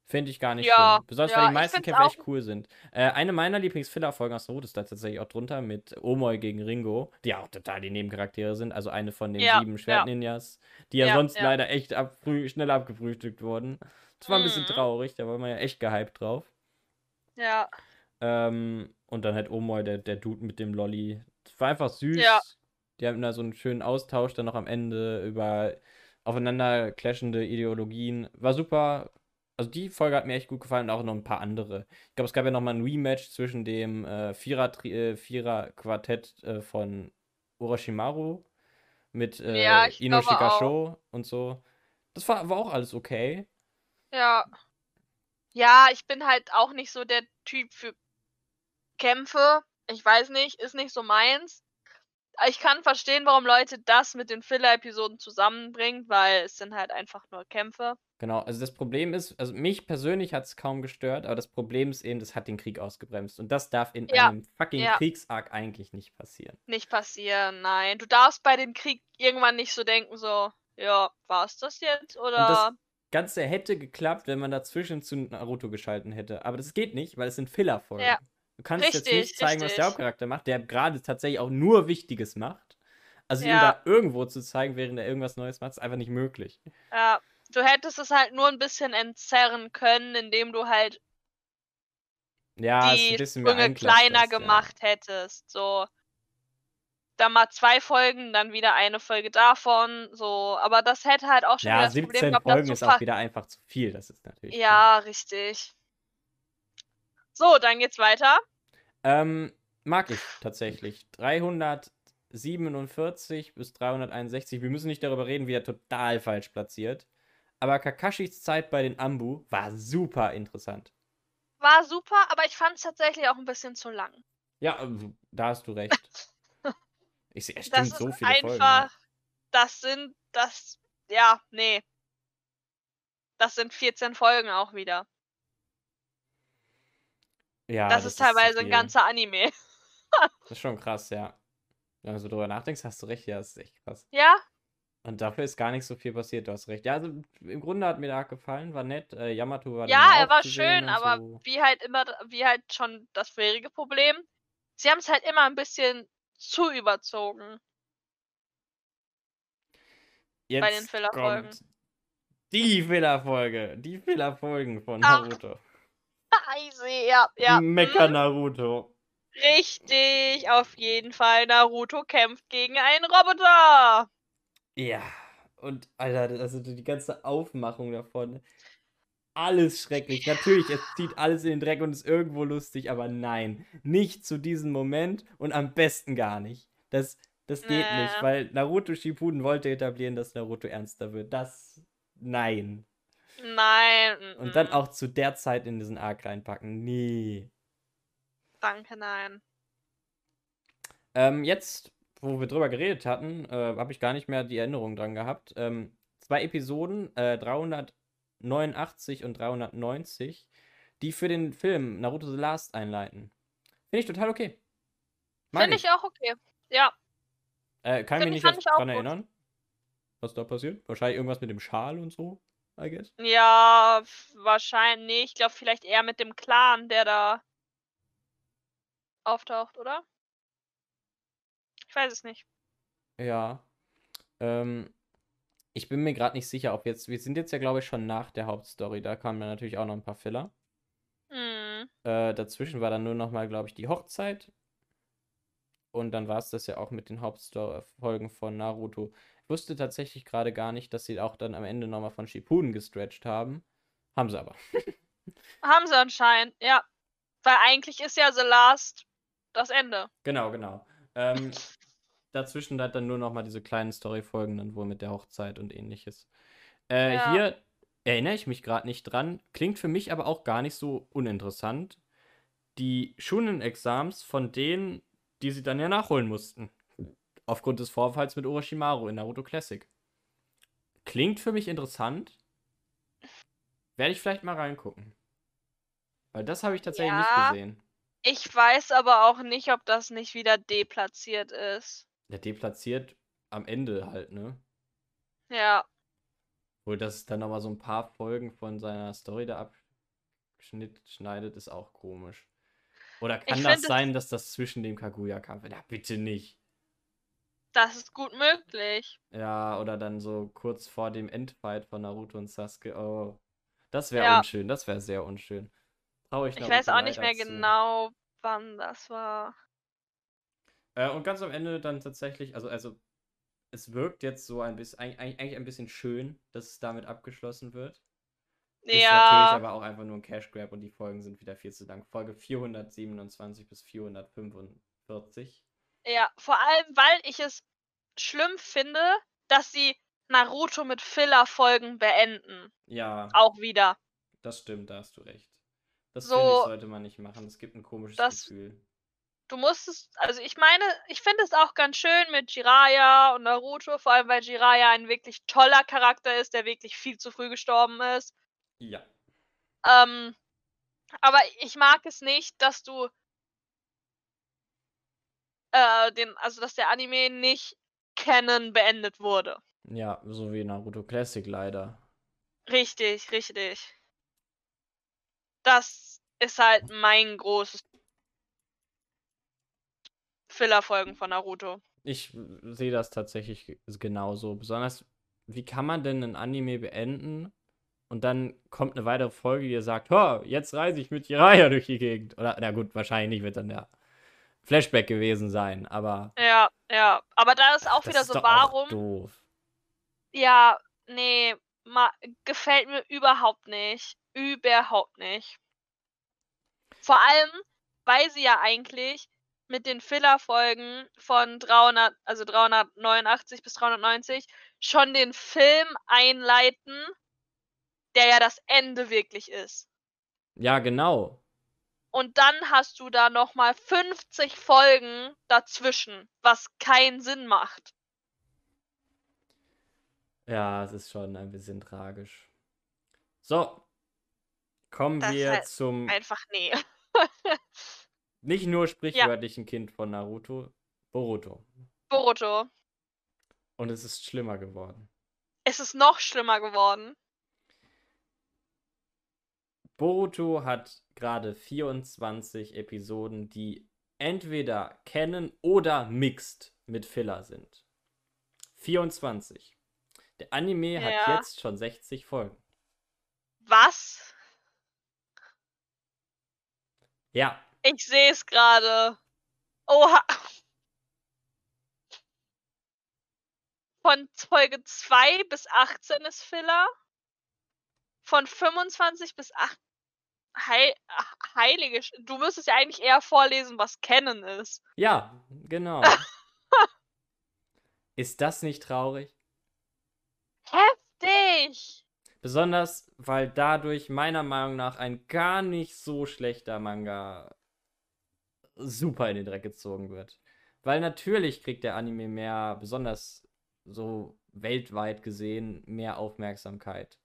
Speaker 1: Finde ich gar nicht
Speaker 2: Ja,
Speaker 1: schlimm. Besonders
Speaker 2: ja,
Speaker 1: weil die meisten
Speaker 2: find's
Speaker 1: Kämpfe
Speaker 2: auch-
Speaker 1: echt cool sind. Äh, eine meiner Lieblings-Filler-Folgen aus Naruto ist da tatsächlich auch drunter mit Omoy gegen Ringo, die auch total die Nebencharaktere sind. Also eine von den
Speaker 2: Ja,
Speaker 1: sieben
Speaker 2: ja.
Speaker 1: Schwertninjas, die ja, sonst leider echt abfrüh schnell abgefrühstückt wurden. Das war ein bisschen
Speaker 2: Mhm.
Speaker 1: traurig, da war man ja echt gehypt drauf.
Speaker 2: ja,
Speaker 1: Ähm, und dann halt Omoy, der, der Dude mit dem Lolly. Das war einfach süß.
Speaker 2: Ja.
Speaker 1: Die haben da so einen schönen Austausch dann noch am Ende über aufeinander clashende Ideologien. War super. Also die Folge hat mir echt gut gefallen und auch noch ein paar andere. Ich glaube, es gab ja noch mal ein Rematch zwischen dem äh, Vierer, äh, Vierer Quartett äh, von Orochimaru mit äh,
Speaker 2: Ja, ich
Speaker 1: Ino
Speaker 2: glaube auch.
Speaker 1: Shikasho und so. Das war, war auch alles okay.
Speaker 2: ja. Ja, ich bin halt auch nicht so der Typ für Kämpfe. Ich weiß nicht, ist nicht so meins. Ich kann verstehen, warum Leute das mit den Filler-Episoden zusammenbringen, weil es sind halt einfach nur Kämpfe.
Speaker 1: Genau, also das Problem ist, also mich persönlich hat es kaum gestört, aber das Problem ist eben, das hat den Krieg ausgebremst. Und das darf in
Speaker 2: Ja,
Speaker 1: einem fucking
Speaker 2: ja.
Speaker 1: Kriegsarc eigentlich nicht passieren.
Speaker 2: Nicht passieren, nein. Du darfst bei dem Krieg irgendwann nicht so denken, so, ja, war's das jetzt?
Speaker 1: Und
Speaker 2: Oder.
Speaker 1: das Ganze hätte geklappt, wenn man dazwischen zu Naruto geschalten hätte. Aber das geht nicht, weil es sind Filler-Folgen.
Speaker 2: Ja.
Speaker 1: Du kannst jetzt
Speaker 2: Richtig,
Speaker 1: nicht zeigen, was der
Speaker 2: richtig.
Speaker 1: Hauptcharakter macht, der gerade tatsächlich auch nur Wichtiges macht. Also ihm
Speaker 2: Ja.
Speaker 1: da irgendwo zu zeigen, während er irgendwas Neues macht, ist einfach nicht möglich.
Speaker 2: Ja, du hättest es halt nur ein bisschen entzerren können, indem du halt
Speaker 1: Ja,
Speaker 2: die Sprünge kleiner
Speaker 1: das, ja.
Speaker 2: gemacht hättest. So. Dann mal zwei Folgen, dann wieder eine Folge davon. So. Aber das hätte halt auch schon wieder
Speaker 1: Ja,
Speaker 2: das Problem
Speaker 1: 17
Speaker 2: gehabt, dass
Speaker 1: Folgen ist auch wieder einfach zu viel, das ist natürlich. klar.
Speaker 2: Ja, richtig. So, dann geht's weiter.
Speaker 1: Ähm, mag ich tatsächlich. 347 bis 361. Wir müssen nicht darüber reden, wie er total falsch platziert. Aber Kakashis Zeit bei den Ambu war super interessant.
Speaker 2: War super, aber ich fand es tatsächlich auch ein bisschen zu lang.
Speaker 1: Ja, ähm, da hast du recht. Ich sehe, stimmt so viele Folgen. ne?
Speaker 2: einfach. das sind, das, ja, nee. Das sind 14 Folgen auch wieder.
Speaker 1: Ja,
Speaker 2: das, ist teilweise ein ganzer Anime.
Speaker 1: das ist schon krass, ja. Wenn du so drüber nachdenkst, hast du recht, ja, das ist echt krass.
Speaker 2: Ja.
Speaker 1: Und dafür ist gar nicht so viel passiert, du hast recht. Ja, also im Grunde hat mir der Arc gefallen, war nett. Äh, Yamato war
Speaker 2: Ja, er war schön, aber so. wie halt immer, wie halt schon das vorherige Problem, sie haben es halt immer ein bisschen zu überzogen.
Speaker 1: Jetzt bei den Fillerfolgen. Die Fillerfolge, die Fillerfolgen von Naruto.
Speaker 2: Scheiße, ja, ja.
Speaker 1: Mecha hm. Naruto.
Speaker 2: Richtig, auf jeden Fall. Naruto kämpft gegen einen Roboter.
Speaker 1: Ja, und Alter, also die ganze Aufmachung davon. Alles schrecklich. Natürlich, es zieht alles in den Dreck und ist irgendwo lustig, aber nein, nicht zu diesem Moment und am besten gar nicht. Das, das geht nee. nicht, weil Naruto Shippuden wollte etablieren, dass Naruto ernster wird. Das, nein.
Speaker 2: Nein.
Speaker 1: Und dann auch zu der Zeit in diesen Arc reinpacken. Nee.
Speaker 2: Danke, nein.
Speaker 1: Ähm, jetzt, wo wir drüber geredet hatten, äh, habe ich gar nicht mehr die Erinnerung dran gehabt. Ähm, zwei Episoden, äh, 389 und 390, die für den Film Naruto The Last einleiten. Finde ich total okay.
Speaker 2: Finde ich auch okay. Ja.
Speaker 1: Äh, kann ich mich nicht daran erinnern, was da passiert. Wahrscheinlich irgendwas mit dem Schal und so. I guess.
Speaker 2: Ja, wahrscheinlich. Ich glaube, vielleicht eher mit dem Clan, der da auftaucht, oder? Ich weiß es nicht.
Speaker 1: Ja. Ähm, ich bin mir gerade nicht sicher, ob jetzt. Wir sind jetzt ja, glaube ich, schon nach der Hauptstory. Da kamen dann natürlich auch noch ein paar Filler.
Speaker 2: Mhm.
Speaker 1: Äh, dazwischen war dann nur noch mal, glaube ich, die Hochzeit. Und dann war es das ja auch mit den Hauptfolgen von Naruto. Ich wusste tatsächlich gerade gar nicht, dass sie auch dann am Ende nochmal von Shippuden gestretched haben. Haben sie aber.
Speaker 2: haben sie anscheinend, ja. Weil eigentlich ist ja The Last das Ende.
Speaker 1: Genau, genau. Ähm, dazwischen hat dann nur nochmal diese kleinen Story-Folgen dann wohl mit der Hochzeit und ähnliches. Äh, ja. Hier erinnere ich mich gerade nicht dran. Klingt für mich aber auch gar nicht so uninteressant. Die Schunen-Exams von denen, die sie dann ja nachholen mussten aufgrund des Vorfalls mit Orochimaru in Naruto Classic. Klingt für mich interessant. Werde ich vielleicht mal reingucken. Weil das habe ich tatsächlich ja, nicht gesehen.
Speaker 2: Ich weiß aber auch nicht, ob das nicht wieder deplatziert ist.
Speaker 1: Ja, deplatziert am Ende halt, ne?
Speaker 2: Ja.
Speaker 1: Wohl, dass es dann nochmal so ein paar Folgen von seiner Story da abschneidet, ist auch komisch. Oder kann ich das sein, dass das zwischen dem Kaguya-Kampf. Ja, bitte nicht.
Speaker 2: Das ist gut möglich.
Speaker 1: Ja, oder dann so kurz vor dem Endfight von Naruto und Sasuke. Oh, das wäre ja. unschön. Das wäre sehr unschön.
Speaker 2: Traurig ich weiß auch nicht mehr zu. genau, wann das war.
Speaker 1: Äh, und ganz am Ende dann tatsächlich, also, also es wirkt jetzt so ein bisschen, eigentlich, eigentlich ein bisschen schön, dass es damit abgeschlossen wird. Ja. Ist natürlich aber auch einfach nur ein Cash Grab und die Folgen sind wieder viel zu lang. Folge 427 bis 445.
Speaker 2: Ja, vor allem, weil ich es schlimm finde, dass sie Naruto mit Filler-Folgen beenden.
Speaker 1: Ja.
Speaker 2: Auch wieder.
Speaker 1: Das stimmt, da hast du recht. Das so, ich, sollte man nicht machen. Es gibt ein komisches das, Gefühl.
Speaker 2: Du musstest, also ich meine, ich finde es auch ganz schön mit Jiraya und Naruto, vor allem weil Jiraya ein wirklich toller Charakter ist, der wirklich viel zu früh gestorben ist.
Speaker 1: Ja.
Speaker 2: Ähm, aber ich mag es nicht, dass du äh, den, also dass der Anime nicht Canon beendet wurde.
Speaker 1: Ja, so wie Naruto Classic leider.
Speaker 2: Richtig, richtig. Das ist halt mein großes Filler-Folgen von Naruto.
Speaker 1: Ich sehe das tatsächlich genauso. Besonders, wie kann man denn ein Anime beenden und dann kommt eine weitere Folge, die sagt, oh, jetzt reise ich mit Jiraiya durch die Gegend. Oder, na gut, wahrscheinlich wird dann der Flashback gewesen sein, aber.
Speaker 2: Ja, ja. Aber da ist auch das wieder ist so, warum.
Speaker 1: doof.
Speaker 2: Ja, nee, ma, gefällt mir überhaupt nicht. Überhaupt nicht. Vor allem, weil sie ja eigentlich mit den Filler-Folgen von 300, also 389 bis 390 schon den Film einleiten, der ja das Ende wirklich ist.
Speaker 1: Ja, genau.
Speaker 2: Und dann hast du da nochmal 50 Folgen dazwischen, was keinen Sinn macht.
Speaker 1: Ja, es ist schon ein bisschen tragisch. So, kommen
Speaker 2: Das
Speaker 1: wir
Speaker 2: halt
Speaker 1: zum
Speaker 2: einfach nee.
Speaker 1: nicht nur sprichwörtlichen Kind von Naruto, Boruto.
Speaker 2: Boruto.
Speaker 1: Und es ist schlimmer geworden.
Speaker 2: Es ist noch schlimmer geworden.
Speaker 1: Boruto hat gerade 24 Episoden, die entweder kennen oder mixed mit Filler sind. 24. Der Anime hat
Speaker 2: Ja.
Speaker 1: jetzt schon 60 Folgen.
Speaker 2: Was?
Speaker 1: Ja,
Speaker 2: Ich sehe es gerade. Oha. Von Folge 2 bis 18 ist Filler. Von 25 bis 8. Heil Heilige. Sch du müsstest ja eigentlich eher vorlesen, was Kennen ist.
Speaker 1: ja, genau. ist das nicht traurig?
Speaker 2: Heftig!
Speaker 1: Besonders, weil dadurch meiner Meinung nach ein gar nicht so schlechter Manga super in den Dreck gezogen wird. Weil natürlich kriegt der Anime mehr, besonders so weltweit gesehen, mehr Aufmerksamkeit.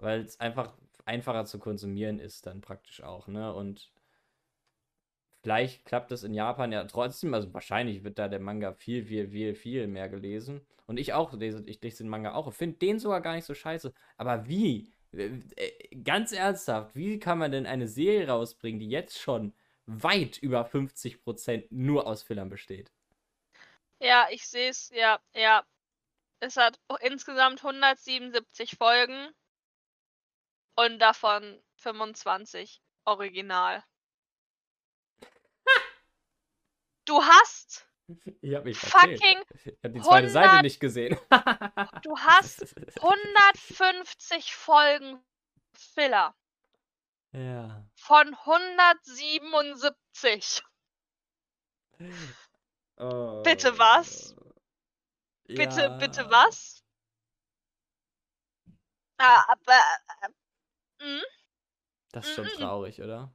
Speaker 1: Weil es einfach einfacher zu konsumieren ist dann praktisch auch, ne? Und vielleicht klappt es in Japan ja trotzdem, also wahrscheinlich wird da der Manga viel, viel, viel, viel mehr gelesen. Und ich auch lese, ich lese den Manga auch finde den sogar gar nicht so scheiße. Aber wie? Äh, äh, Ganz ernsthaft, wie kann man denn eine Serie rausbringen, die jetzt schon weit über 50% nur aus Fillern besteht?
Speaker 2: Ja, ich sehe es. Ja, ja. Es hat insgesamt 177 Folgen. Und davon 25 original. Du hast,
Speaker 1: Ich habe mich
Speaker 2: Fucking.
Speaker 1: Ich habe die zweite Seite
Speaker 2: 100
Speaker 1: nicht gesehen.
Speaker 2: du hast 150 Folgen Filler
Speaker 1: ja.
Speaker 2: von 177. Bitte was? Bitte,
Speaker 1: Ja.
Speaker 2: bitte was? Ah, aber. Äh, hm?
Speaker 1: Das ist schon
Speaker 2: Mm-mm.
Speaker 1: traurig, oder?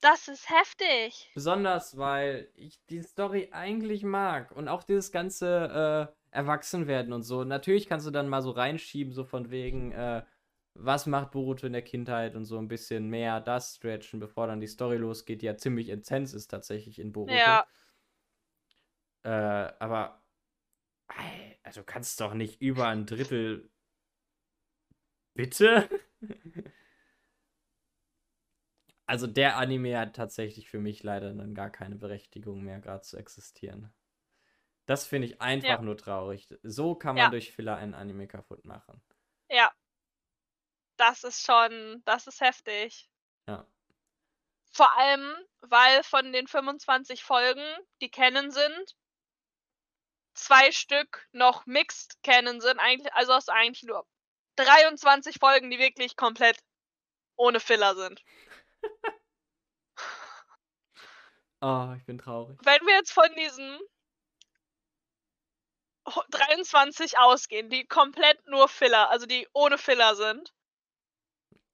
Speaker 2: Das ist heftig.
Speaker 1: Besonders, weil ich die Story eigentlich mag und auch dieses ganze äh, Erwachsenwerden und so. Natürlich kannst du dann mal so reinschieben, so von wegen, äh, was macht Boruto in der Kindheit und so ein bisschen mehr das stretchen, bevor dann die Story losgeht, die ja ziemlich intens ist tatsächlich in Boruto.
Speaker 2: Ja.
Speaker 1: Äh, aber, also du kannst doch nicht über ein Drittel. Bitte? Also der Anime hat tatsächlich für mich leider dann gar keine Berechtigung mehr, gerade zu existieren. Das finde ich einfach
Speaker 2: Ja.
Speaker 1: nur traurig. So kann man
Speaker 2: Ja.
Speaker 1: durch Filler einen Anime kaputt machen.
Speaker 2: Ja. Das ist schon, das ist heftig.
Speaker 1: Ja.
Speaker 2: Vor allem, weil von den 25 Folgen, die Canon sind, zwei Stück noch Mixed Canon sind. Eigentlich, also hast du eigentlich nur 23 Folgen, die wirklich komplett ohne Filler sind.
Speaker 1: Oh, ich bin traurig.
Speaker 2: Wenn wir jetzt von diesen ho- 23 ausgehen, die komplett nur Filler, also die ohne Filler sind,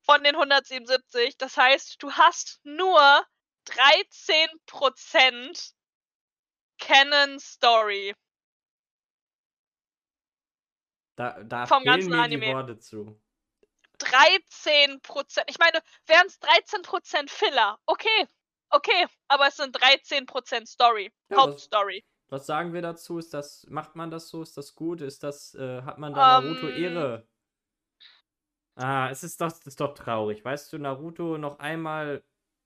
Speaker 2: von den 177, das heißt, du hast nur 13% Canon Story.
Speaker 1: Da, da
Speaker 2: Vom
Speaker 1: fehlen
Speaker 2: ganzen
Speaker 1: mir
Speaker 2: Anime.
Speaker 1: die Worte zu.
Speaker 2: 13%. Ich meine, wären es 13% Filler, okay. Okay, aber es sind 13% Story.
Speaker 1: Ja,
Speaker 2: Hauptstory.
Speaker 1: Was sagen wir dazu? Ist das, macht man das so? Ist das gut? Ist das, äh, hat man da Naruto
Speaker 2: Ähm.
Speaker 1: Ehre? Ah, es ist doch, es ist doch traurig. Weißt du, Naruto noch einmal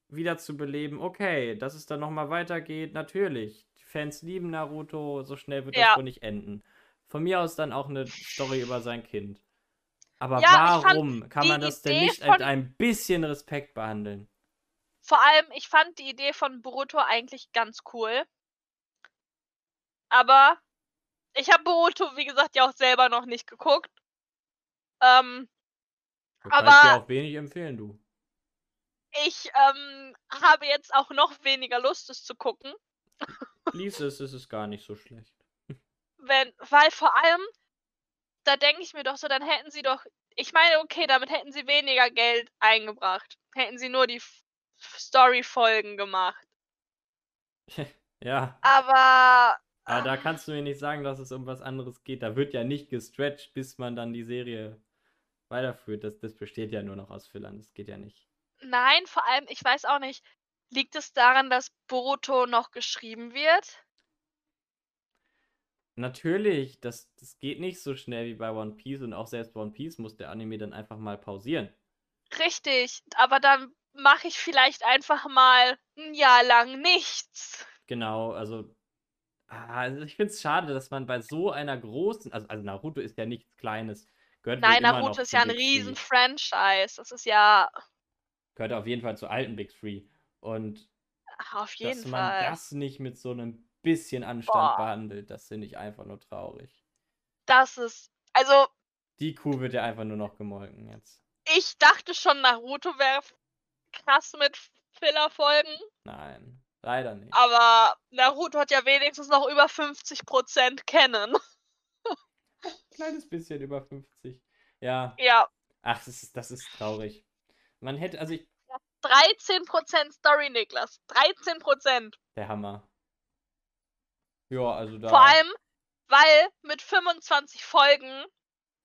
Speaker 1: wieder zu beleben, okay, dass es dann nochmal weitergeht, natürlich. Die Fans lieben Naruto, so schnell wird
Speaker 2: Ja.
Speaker 1: das wohl nicht enden. Von mir aus dann auch eine Story über sein Kind. Aber
Speaker 2: Ja,
Speaker 1: warum kann man das denn
Speaker 2: Idee
Speaker 1: nicht
Speaker 2: von-
Speaker 1: mit ein bisschen Respekt behandeln?
Speaker 2: Vor allem, ich fand die Idee von Boruto eigentlich ganz cool. Aber ich habe Boruto, wie gesagt, ja auch selber noch nicht geguckt. Ähm,
Speaker 1: Da kann ich
Speaker 2: Aber-
Speaker 1: dir auch wenig empfehlen, du.
Speaker 2: ich ähm, habe jetzt auch noch weniger Lust, es zu gucken.
Speaker 1: Lies es, es ist gar nicht so schlecht.
Speaker 2: Wenn, weil vor allem, da denke ich mir doch so, dann hätten sie doch. Ich meine, okay, damit hätten sie weniger Geld eingebracht. Hätten sie nur die Story-Folgen gemacht.
Speaker 1: Ja,
Speaker 2: Aber
Speaker 1: Aber da kannst du mir nicht sagen, dass es um was anderes geht. Da wird ja nicht gestretched, bis man dann die Serie weiterführt. Das, das besteht ja nur noch aus Fillern. Das geht ja nicht.
Speaker 2: Nein, vor allem, ich weiß auch nicht, liegt es daran, dass Boruto noch geschrieben wird?
Speaker 1: Natürlich, das, das geht nicht so schnell wie bei One Piece und auch selbst One Piece muss der Anime dann einfach mal pausieren.
Speaker 2: Richtig, aber dann mache ich vielleicht einfach mal ein Jahr lang nichts.
Speaker 1: Genau, also, ah, also ich finde es schade, dass man bei so einer großen, also, also Naruto ist ja nichts Kleines.
Speaker 2: Gehört Nein, Naruto ist ja ein riesen Three. Franchise. Das ist ja.
Speaker 1: Gehört auf jeden Fall zu alten Big Three. Und
Speaker 2: auf jeden
Speaker 1: dass
Speaker 2: Fall.
Speaker 1: man das nicht mit so einem bisschen Anstand Boah. behandelt, das finde ich einfach nur traurig.
Speaker 2: Das ist, also.
Speaker 1: Die Kuh wird ja einfach nur noch gemolken jetzt.
Speaker 2: Ich dachte schon, Naruto wäre krass mit Filler-Folgen.
Speaker 1: Nein, leider nicht.
Speaker 2: Aber Naruto hat ja wenigstens noch über 50% kennen.
Speaker 1: Kleines bisschen über 50. Ja.
Speaker 2: Ja.
Speaker 1: Ach, das ist, das ist traurig. Man hätte, also ich.
Speaker 2: 13% Story, Niklas. 13%.
Speaker 1: Der Hammer. Ja, also da.
Speaker 2: Vor allem, weil mit 25 Folgen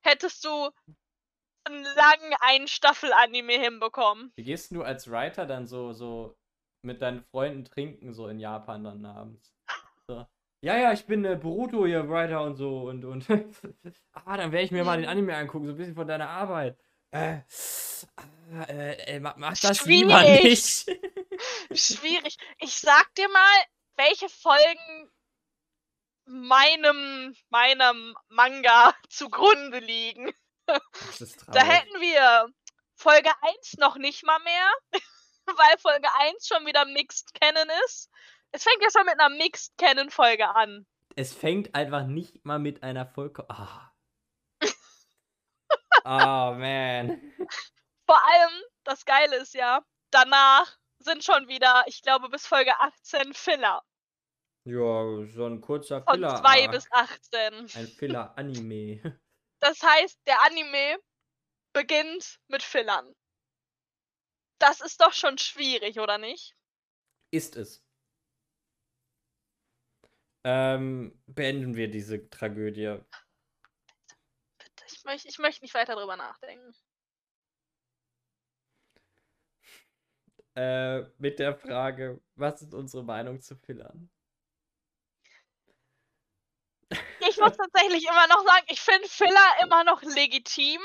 Speaker 2: hättest du einen langen Ein-Staffel-Anime hinbekommen.
Speaker 1: Wie gehst du als Writer dann so, so mit deinen Freunden trinken, so in Japan dann abends? So. Ja, ja, ich bin äh, Boruto hier, Writer und so und und. ah, dann werde ich mir mal den Anime angucken, so ein bisschen von deiner Arbeit. Äh, äh, äh mach, mach das Schwierig. lieber nicht.
Speaker 2: Schwierig. Ich sag dir mal, welche Folgen meinem, meinem Manga zugrunde liegen. Da hätten wir Folge 1 noch nicht mal mehr, weil Folge 1 schon wieder Mixed Canon ist. Es fängt ja schon mit einer Mixed Canon Folge an.
Speaker 1: Es fängt einfach nicht mal mit einer Folge. Ah. oh man.
Speaker 2: Vor allem, das Geile ist ja, danach sind schon wieder, ich glaube, bis Folge 18 Filler.
Speaker 1: Ja, so ein kurzer
Speaker 2: Von
Speaker 1: Filler.
Speaker 2: 2 bis 18.
Speaker 1: Ein Filler-Anime.
Speaker 2: Das heißt, der Anime beginnt mit Fillern. Das ist doch schon schwierig, oder nicht?
Speaker 1: Ist es. Ähm, beenden wir diese Tragödie.
Speaker 2: Bitte, ich möchte, ich möchte nicht weiter drüber nachdenken.
Speaker 1: Äh, mit der Frage, was ist unsere Meinung zu Fillern?
Speaker 2: Ich muss tatsächlich immer noch sagen, ich finde Filler immer noch legitim,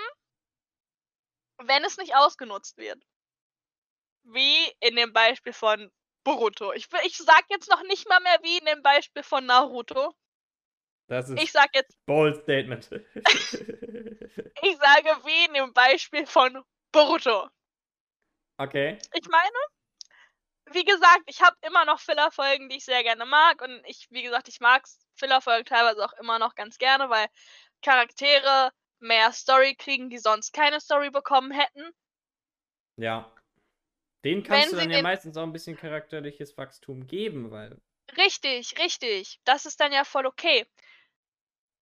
Speaker 2: wenn es nicht ausgenutzt wird. Wie in dem Beispiel von Boruto. Ich, ich sag jetzt noch nicht mal mehr wie in dem Beispiel von Naruto.
Speaker 1: Das ist
Speaker 2: ich sag jetzt.
Speaker 1: Bold Statement.
Speaker 2: ich sage wie in dem Beispiel von Boruto.
Speaker 1: Okay.
Speaker 2: Ich meine, wie gesagt, ich habe immer noch Filler-Folgen, die ich sehr gerne mag. Und ich, wie gesagt, ich mag Filler-Folgen teilweise auch immer noch ganz gerne, weil Charaktere mehr Story kriegen, die sonst keine Story bekommen hätten.
Speaker 1: Ja. Den kannst Wenn du dann ja meistens auch ein bisschen charakterliches Wachstum geben, weil.
Speaker 2: Richtig, richtig. Das ist dann ja voll okay.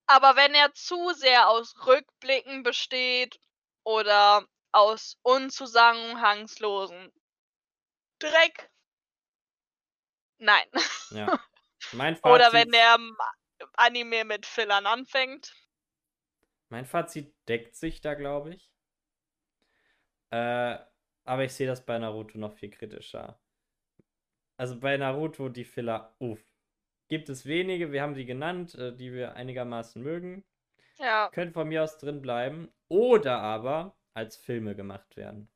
Speaker 2: Aber wenn er zu sehr aus Rückblicken besteht oder aus unzusammenhangslosen Dreck, Nein.
Speaker 1: Ja. Mein
Speaker 2: Fazit, Oder wenn der Anime mit Fillern anfängt.
Speaker 1: Mein Fazit deckt sich da, glaube ich. Äh, aber ich sehe das bei Naruto noch viel kritischer. Also bei Naruto die Filler, uff. Gibt es wenige, wir haben sie genannt, äh, die wir einigermaßen mögen.
Speaker 2: Ja.
Speaker 1: Können von mir aus drin bleiben. Oder aber als Filme gemacht werden.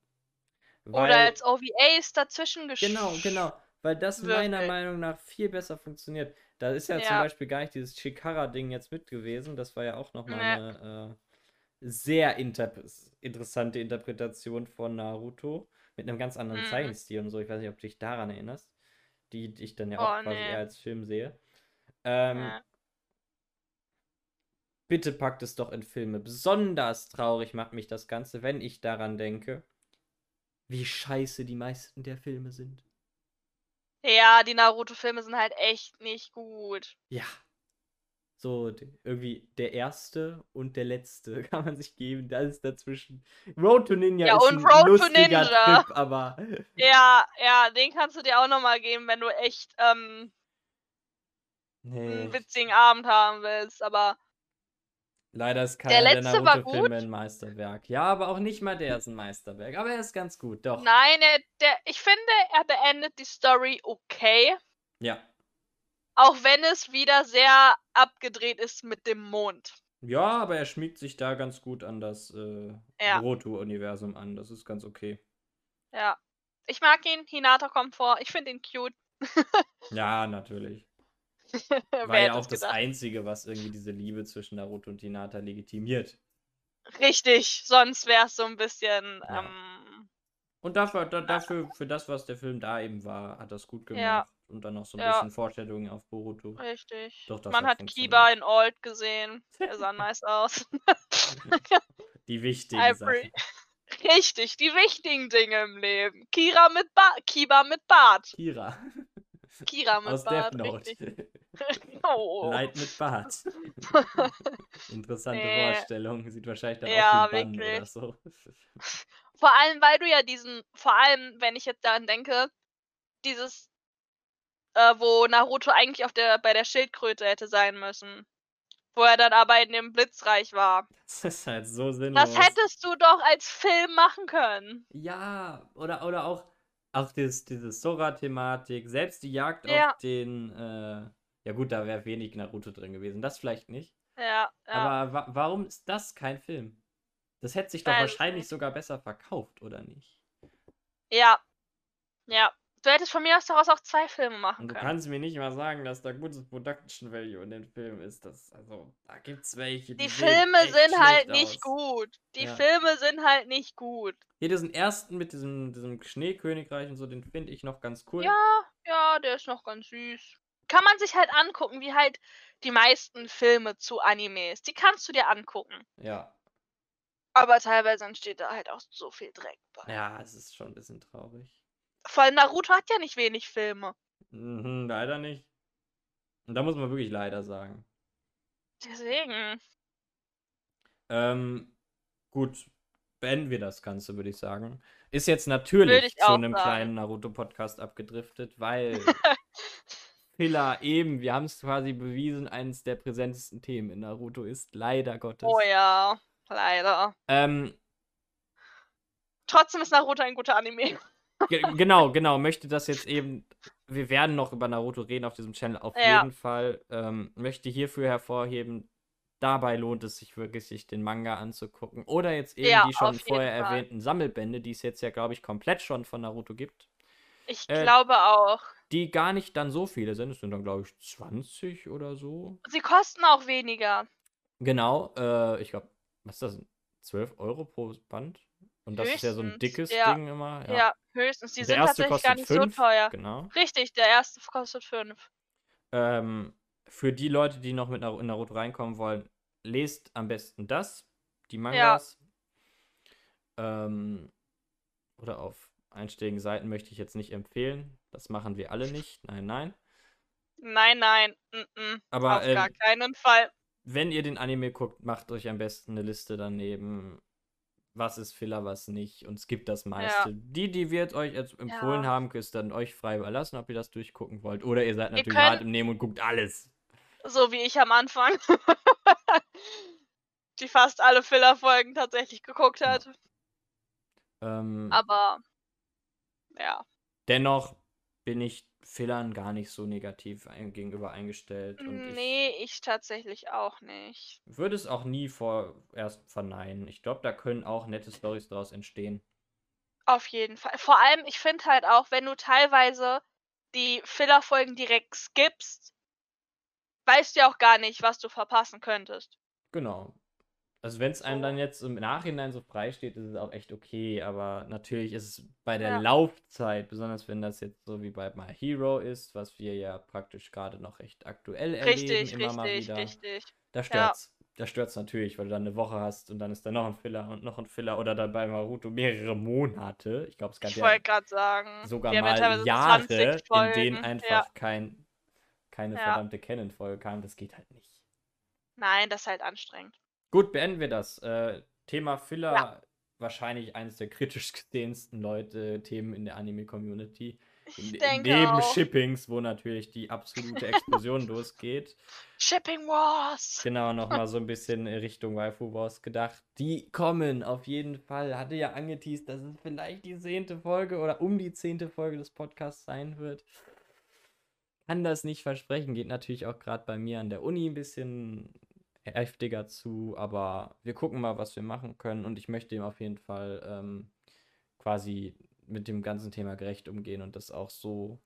Speaker 2: Weil, Oder als OVAs dazwischen
Speaker 1: geschrieben. Genau, genau. Weil das Wirklich? meiner Meinung nach viel besser funktioniert. Da ist ja, ja. zum Beispiel gar nicht dieses Chikara-Ding jetzt mit gewesen. Das war ja auch nochmal ja. eine äh, sehr inter interessante Interpretation von Naruto. Mit einem ganz anderen mhm. Zeichenstil und so. Ich weiß nicht, ob du dich daran erinnerst. Die, die ich dann ja auch oh, quasi nee. eher als Film sehe. Ähm, ja. Bitte packt es doch in Filme. Besonders traurig macht mich das Ganze, wenn ich daran denke, wie scheiße die meisten der Filme sind.
Speaker 2: Ja, die Naruto-Filme sind halt echt nicht gut.
Speaker 1: Ja. So, irgendwie der erste und der letzte kann man sich geben. Das ist dazwischen. Road to Ninja ja, ist und ein Road lustiger to Ninja. Trip, aber.
Speaker 2: Ja, ja, den kannst du dir auch nochmal geben, wenn du echt ähm,
Speaker 1: Nee.
Speaker 2: einen witzigen Abend haben willst, aber
Speaker 1: Leider ist keiner der,
Speaker 2: letzte
Speaker 1: Naruto-Filme ein Meisterwerk. Ja, aber auch nicht mal der ist ein Meisterwerk. Aber er ist ganz gut, doch.
Speaker 2: nein, er, der, ich finde, er beendet die Story okay,
Speaker 1: Ja.
Speaker 2: auch wenn es wieder sehr abgedreht ist mit dem Mond.
Speaker 1: Ja, aber er schmiegt sich da ganz gut an das äh,
Speaker 2: Ja.
Speaker 1: Naruto-Universum an. Das ist ganz okay.
Speaker 2: Ja. Ich mag ihn, Hinata kommt vor, ich finde ihn cute.
Speaker 1: Ja, natürlich. War ja auch das
Speaker 2: gedacht?
Speaker 1: Einzige, was irgendwie diese Liebe zwischen Naruto und Hinata legitimiert.
Speaker 2: Richtig, sonst wäre es so ein bisschen.
Speaker 1: Ja.
Speaker 2: Ähm,
Speaker 1: Und dafür, da, dafür, für das, was der Film da eben war, hat das gut gemacht.
Speaker 2: Ja.
Speaker 1: Und dann noch so ein
Speaker 2: Ja.
Speaker 1: bisschen Vorstellungen auf Boruto.
Speaker 2: richtig.
Speaker 1: Doch, das
Speaker 2: Man
Speaker 1: hat
Speaker 2: hat. Kiba in Old gesehen. Er sah nice aus.
Speaker 1: Die wichtigen
Speaker 2: Ivory.
Speaker 1: Sachen.
Speaker 2: Richtig, die wichtigen Dinge im Leben. Kira mit Bart. Kiba mit Bart.
Speaker 1: Kira.
Speaker 2: Kira mit
Speaker 1: Aus
Speaker 2: Bart.
Speaker 1: Death Note.
Speaker 2: Richtig. Oh.
Speaker 1: Light mit Bart. Interessante
Speaker 2: Nee.
Speaker 1: Vorstellung. Sieht wahrscheinlich dann
Speaker 2: Ja,
Speaker 1: auch wie Bann oder so.
Speaker 2: Vor allem, weil du ja diesen, vor allem, wenn ich jetzt daran denke, dieses, äh, wo Naruto eigentlich auf der, bei der Schildkröte hätte sein müssen. Wo er dann aber in dem Blitzreich war.
Speaker 1: Das ist halt so sinnlos.
Speaker 2: Das hättest du doch als Film machen können.
Speaker 1: Ja, oder, oder auch, auch dieses, diese Sora-Thematik, selbst die Jagd
Speaker 2: Ja.
Speaker 1: auf den, äh, ja gut, da wäre wenig Naruto drin gewesen, das vielleicht nicht.
Speaker 2: Ja, ja.
Speaker 1: Aber wa warum ist das kein Film? Das hätte sich doch
Speaker 2: ich
Speaker 1: wahrscheinlich sogar besser verkauft, oder nicht?
Speaker 2: ja. Ja. Du hättest von mir aus daraus auch zwei Filme machen
Speaker 1: Und du
Speaker 2: können.
Speaker 1: kannst mir nicht mal sagen, dass da gutes Production Value in dem Film ist. Das, also, da gibt's welche, die
Speaker 2: Die Filme sind halt nicht
Speaker 1: aus.
Speaker 2: gut. Die
Speaker 1: Ja.
Speaker 2: Filme sind halt nicht gut.
Speaker 1: Hier diesen ersten mit diesem, diesem Schneekönigreich und so, den finde ich noch ganz cool.
Speaker 2: Ja, ja, der ist noch ganz süß. Kann man sich halt angucken, wie halt die meisten Filme zu Animes. Die kannst du dir angucken.
Speaker 1: Ja.
Speaker 2: Aber teilweise entsteht da halt auch so viel Dreck bei.
Speaker 1: Ja, es ist schon ein bisschen traurig.
Speaker 2: Vor allem Naruto hat ja nicht wenig Filme.
Speaker 1: Mhm, leider nicht. Und da muss man wirklich leider sagen.
Speaker 2: Deswegen.
Speaker 1: Ähm, gut, beenden wir das Ganze, würde ich sagen. Ist jetzt natürlich
Speaker 2: ich
Speaker 1: zu einem
Speaker 2: sagen.
Speaker 1: kleinen Naruto-Podcast abgedriftet, weil Filler eben, wir haben es quasi bewiesen, eines der präsentesten Themen in Naruto ist, leider Gottes.
Speaker 2: Oh ja, leider.
Speaker 1: Ähm,
Speaker 2: Trotzdem ist Naruto ein guter Anime.
Speaker 1: ge genau, genau, möchte das jetzt eben, wir werden noch über Naruto reden auf diesem Channel, auf
Speaker 2: Ja.
Speaker 1: jeden Fall. Ähm, möchte hierfür hervorheben, dabei lohnt es sich wirklich, sich den Manga anzugucken. Oder jetzt eben
Speaker 2: Ja,
Speaker 1: die schon vorher
Speaker 2: Fall.
Speaker 1: erwähnten Sammelbände, die es jetzt ja, glaube ich, komplett schon von Naruto gibt.
Speaker 2: Ich
Speaker 1: Äh,
Speaker 2: glaube auch.
Speaker 1: Die gar nicht dann so viele sind. Es sind dann, glaube ich, 20 oder so.
Speaker 2: Sie kosten auch weniger.
Speaker 1: Genau, äh, ich glaube, was ist das? 12 Euro pro Band? Und das ist ja so ein
Speaker 2: Höchstens,
Speaker 1: dickes
Speaker 2: ja.
Speaker 1: Ding immer.
Speaker 2: Ja, höchstens. Die
Speaker 1: Der
Speaker 2: sind
Speaker 1: erste
Speaker 2: tatsächlich gar nicht
Speaker 1: fünf,
Speaker 2: so teuer.
Speaker 1: Genau.
Speaker 2: Richtig, der erste kostet 5.
Speaker 1: Ähm, für die Leute, die noch mit Nar- in Naruto reinkommen wollen, lest am besten das, die Mangas. Ähm, oder auf einschlägigen Seiten möchte ich jetzt nicht empfehlen. Das machen wir alle nicht. Nein, nein.
Speaker 2: Nein, nein. Mm -mm.
Speaker 1: Aber
Speaker 2: Auf gar
Speaker 1: ähm,
Speaker 2: keinen Fall.
Speaker 1: wenn ihr den Anime guckt, macht euch am besten eine Liste daneben. Was ist Filler, was nicht. Und skippt das meiste. Die, die wir euch jetzt empfohlen
Speaker 2: Ja.
Speaker 1: haben, ist dann euch frei überlassen, ob ihr das durchgucken wollt. Oder ihr seid natürlich hart im Nehmen und guckt alles.
Speaker 2: So wie ich am Anfang. Die fast alle Filler-Folgen tatsächlich geguckt hat.
Speaker 1: Ähm,
Speaker 2: Aber ja.
Speaker 1: dennoch bin ich Fillern gar nicht so negativ ein, gegenüber eingestellt. Und
Speaker 2: Nee, ich tatsächlich auch nicht.
Speaker 1: ich würde es auch nie vorerst verneinen. Ich glaube, da können auch nette Stories daraus entstehen.
Speaker 2: Auf jeden Fall. Vor allem, ich finde halt auch, wenn du teilweise die Filler-Folgen direkt skippst, weißt du ja auch gar nicht, was du verpassen könntest.
Speaker 1: Genau. Also wenn es einem dann jetzt im Nachhinein so frei steht, ist es auch echt okay. Aber natürlich ist es bei der
Speaker 2: Ja.
Speaker 1: Laufzeit, besonders wenn das jetzt so wie bei My Hero ist, was wir ja praktisch gerade noch recht aktuell erleben,
Speaker 2: Richtig,
Speaker 1: immer mal
Speaker 2: richtig,
Speaker 1: wieder.
Speaker 2: richtig.
Speaker 1: Da stört's. Da stört's natürlich, weil du dann eine Woche hast und dann ist da noch ein Filler und noch ein Filler oder dann bei Naruto mehrere Monate. Ich glaube, es gab
Speaker 2: Ich
Speaker 1: ja
Speaker 2: wollte gerade sagen,
Speaker 1: sogar
Speaker 2: ja
Speaker 1: mal Jahre,
Speaker 2: 20
Speaker 1: in denen einfach
Speaker 2: Ja.
Speaker 1: kein, keine
Speaker 2: Ja.
Speaker 1: verdammte Canon-Folge kam. Das geht halt nicht.
Speaker 2: Nein, das ist halt anstrengend.
Speaker 1: Gut, beenden wir das. Äh, Thema Filler,
Speaker 2: Ja.
Speaker 1: wahrscheinlich eines der kritisch gesehensten Leute, Themen in der Anime-Community. Neben
Speaker 2: auch.
Speaker 1: Shippings, wo natürlich die absolute Explosion losgeht.
Speaker 2: Shipping Wars.
Speaker 1: Genau, nochmal so ein bisschen Richtung Waifu Wars gedacht. Die kommen auf jeden Fall. Hatte ja angeteased, dass es vielleicht die zehnte Folge oder um die zehnte Folge des Podcasts sein wird. Kann das nicht versprechen. Geht natürlich auch gerade bei mir an der Uni ein bisschen heftiger zu, aber wir gucken mal, was wir machen können und ich möchte ihm auf jeden Fall ähm, quasi mit dem ganzen Thema gerecht umgehen und das auch so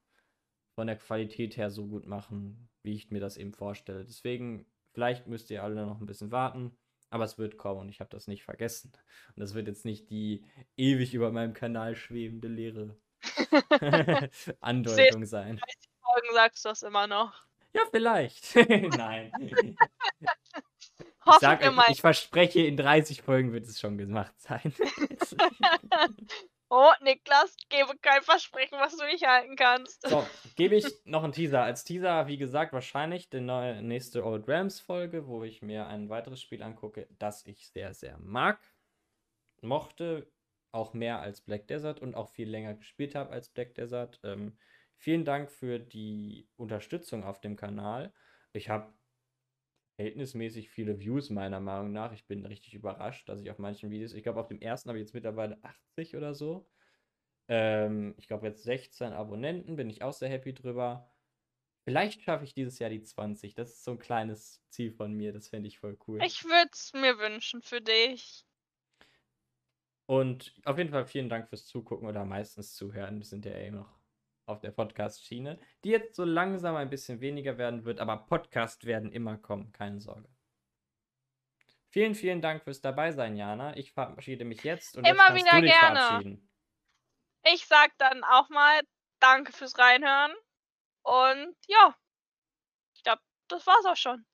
Speaker 1: von der Qualität her so gut machen, wie ich mir das eben vorstelle. Deswegen, vielleicht müsst ihr alle noch ein bisschen warten, aber es wird kommen und ich habe das nicht vergessen. Und das wird jetzt nicht die ewig über meinem Kanal schwebende leere Andeutung sein.
Speaker 2: Folgen sagst du das immer noch.
Speaker 1: Ja, vielleicht. Nein. Ich,
Speaker 2: Hoffen
Speaker 1: sag,
Speaker 2: wir mal.
Speaker 1: ich verspreche, in 30 Folgen wird es schon gemacht sein.
Speaker 2: Oh, Niklas, gebe kein Versprechen, was du nicht halten kannst.
Speaker 1: So, gebe ich noch einen Teaser. Als Teaser, wie gesagt, wahrscheinlich die neue, nächste Old Rams Folge, wo ich mir ein weiteres Spiel angucke, das ich sehr, sehr mag. Mochte auch mehr als Black Desert und auch viel länger gespielt habe als Black Desert. Ähm, vielen Dank für die Unterstützung auf dem Kanal. Ich habe verhältnismäßig viele Views, meiner Meinung nach. Ich bin richtig überrascht, dass ich auf manchen Videos, ich glaube, auf dem ersten habe ich jetzt mittlerweile 80 oder so. Ähm, ich glaube, jetzt 16 Abonnenten, bin ich auch sehr happy drüber. Vielleicht schaffe ich dieses Jahr die 20. Das ist so ein kleines Ziel von mir. Das fände ich voll cool.
Speaker 2: Ich würde es mir wünschen für dich.
Speaker 1: Und auf jeden Fall vielen Dank fürs Zugucken oder meistens Zuhören. Wir sind ja eh noch auf der Podcast-Schiene, die jetzt so langsam ein bisschen weniger werden wird, aber Podcast werden immer kommen, keine Sorge. Vielen, vielen Dank fürs Dabeisein, Jana. Ich verabschiede mich jetzt und
Speaker 2: Immer
Speaker 1: jetzt
Speaker 2: wieder
Speaker 1: du dich
Speaker 2: gerne.
Speaker 1: verabschieden.
Speaker 2: Ich sag dann auch mal Danke fürs Reinhören. Und ja, ich glaube, das war's auch schon.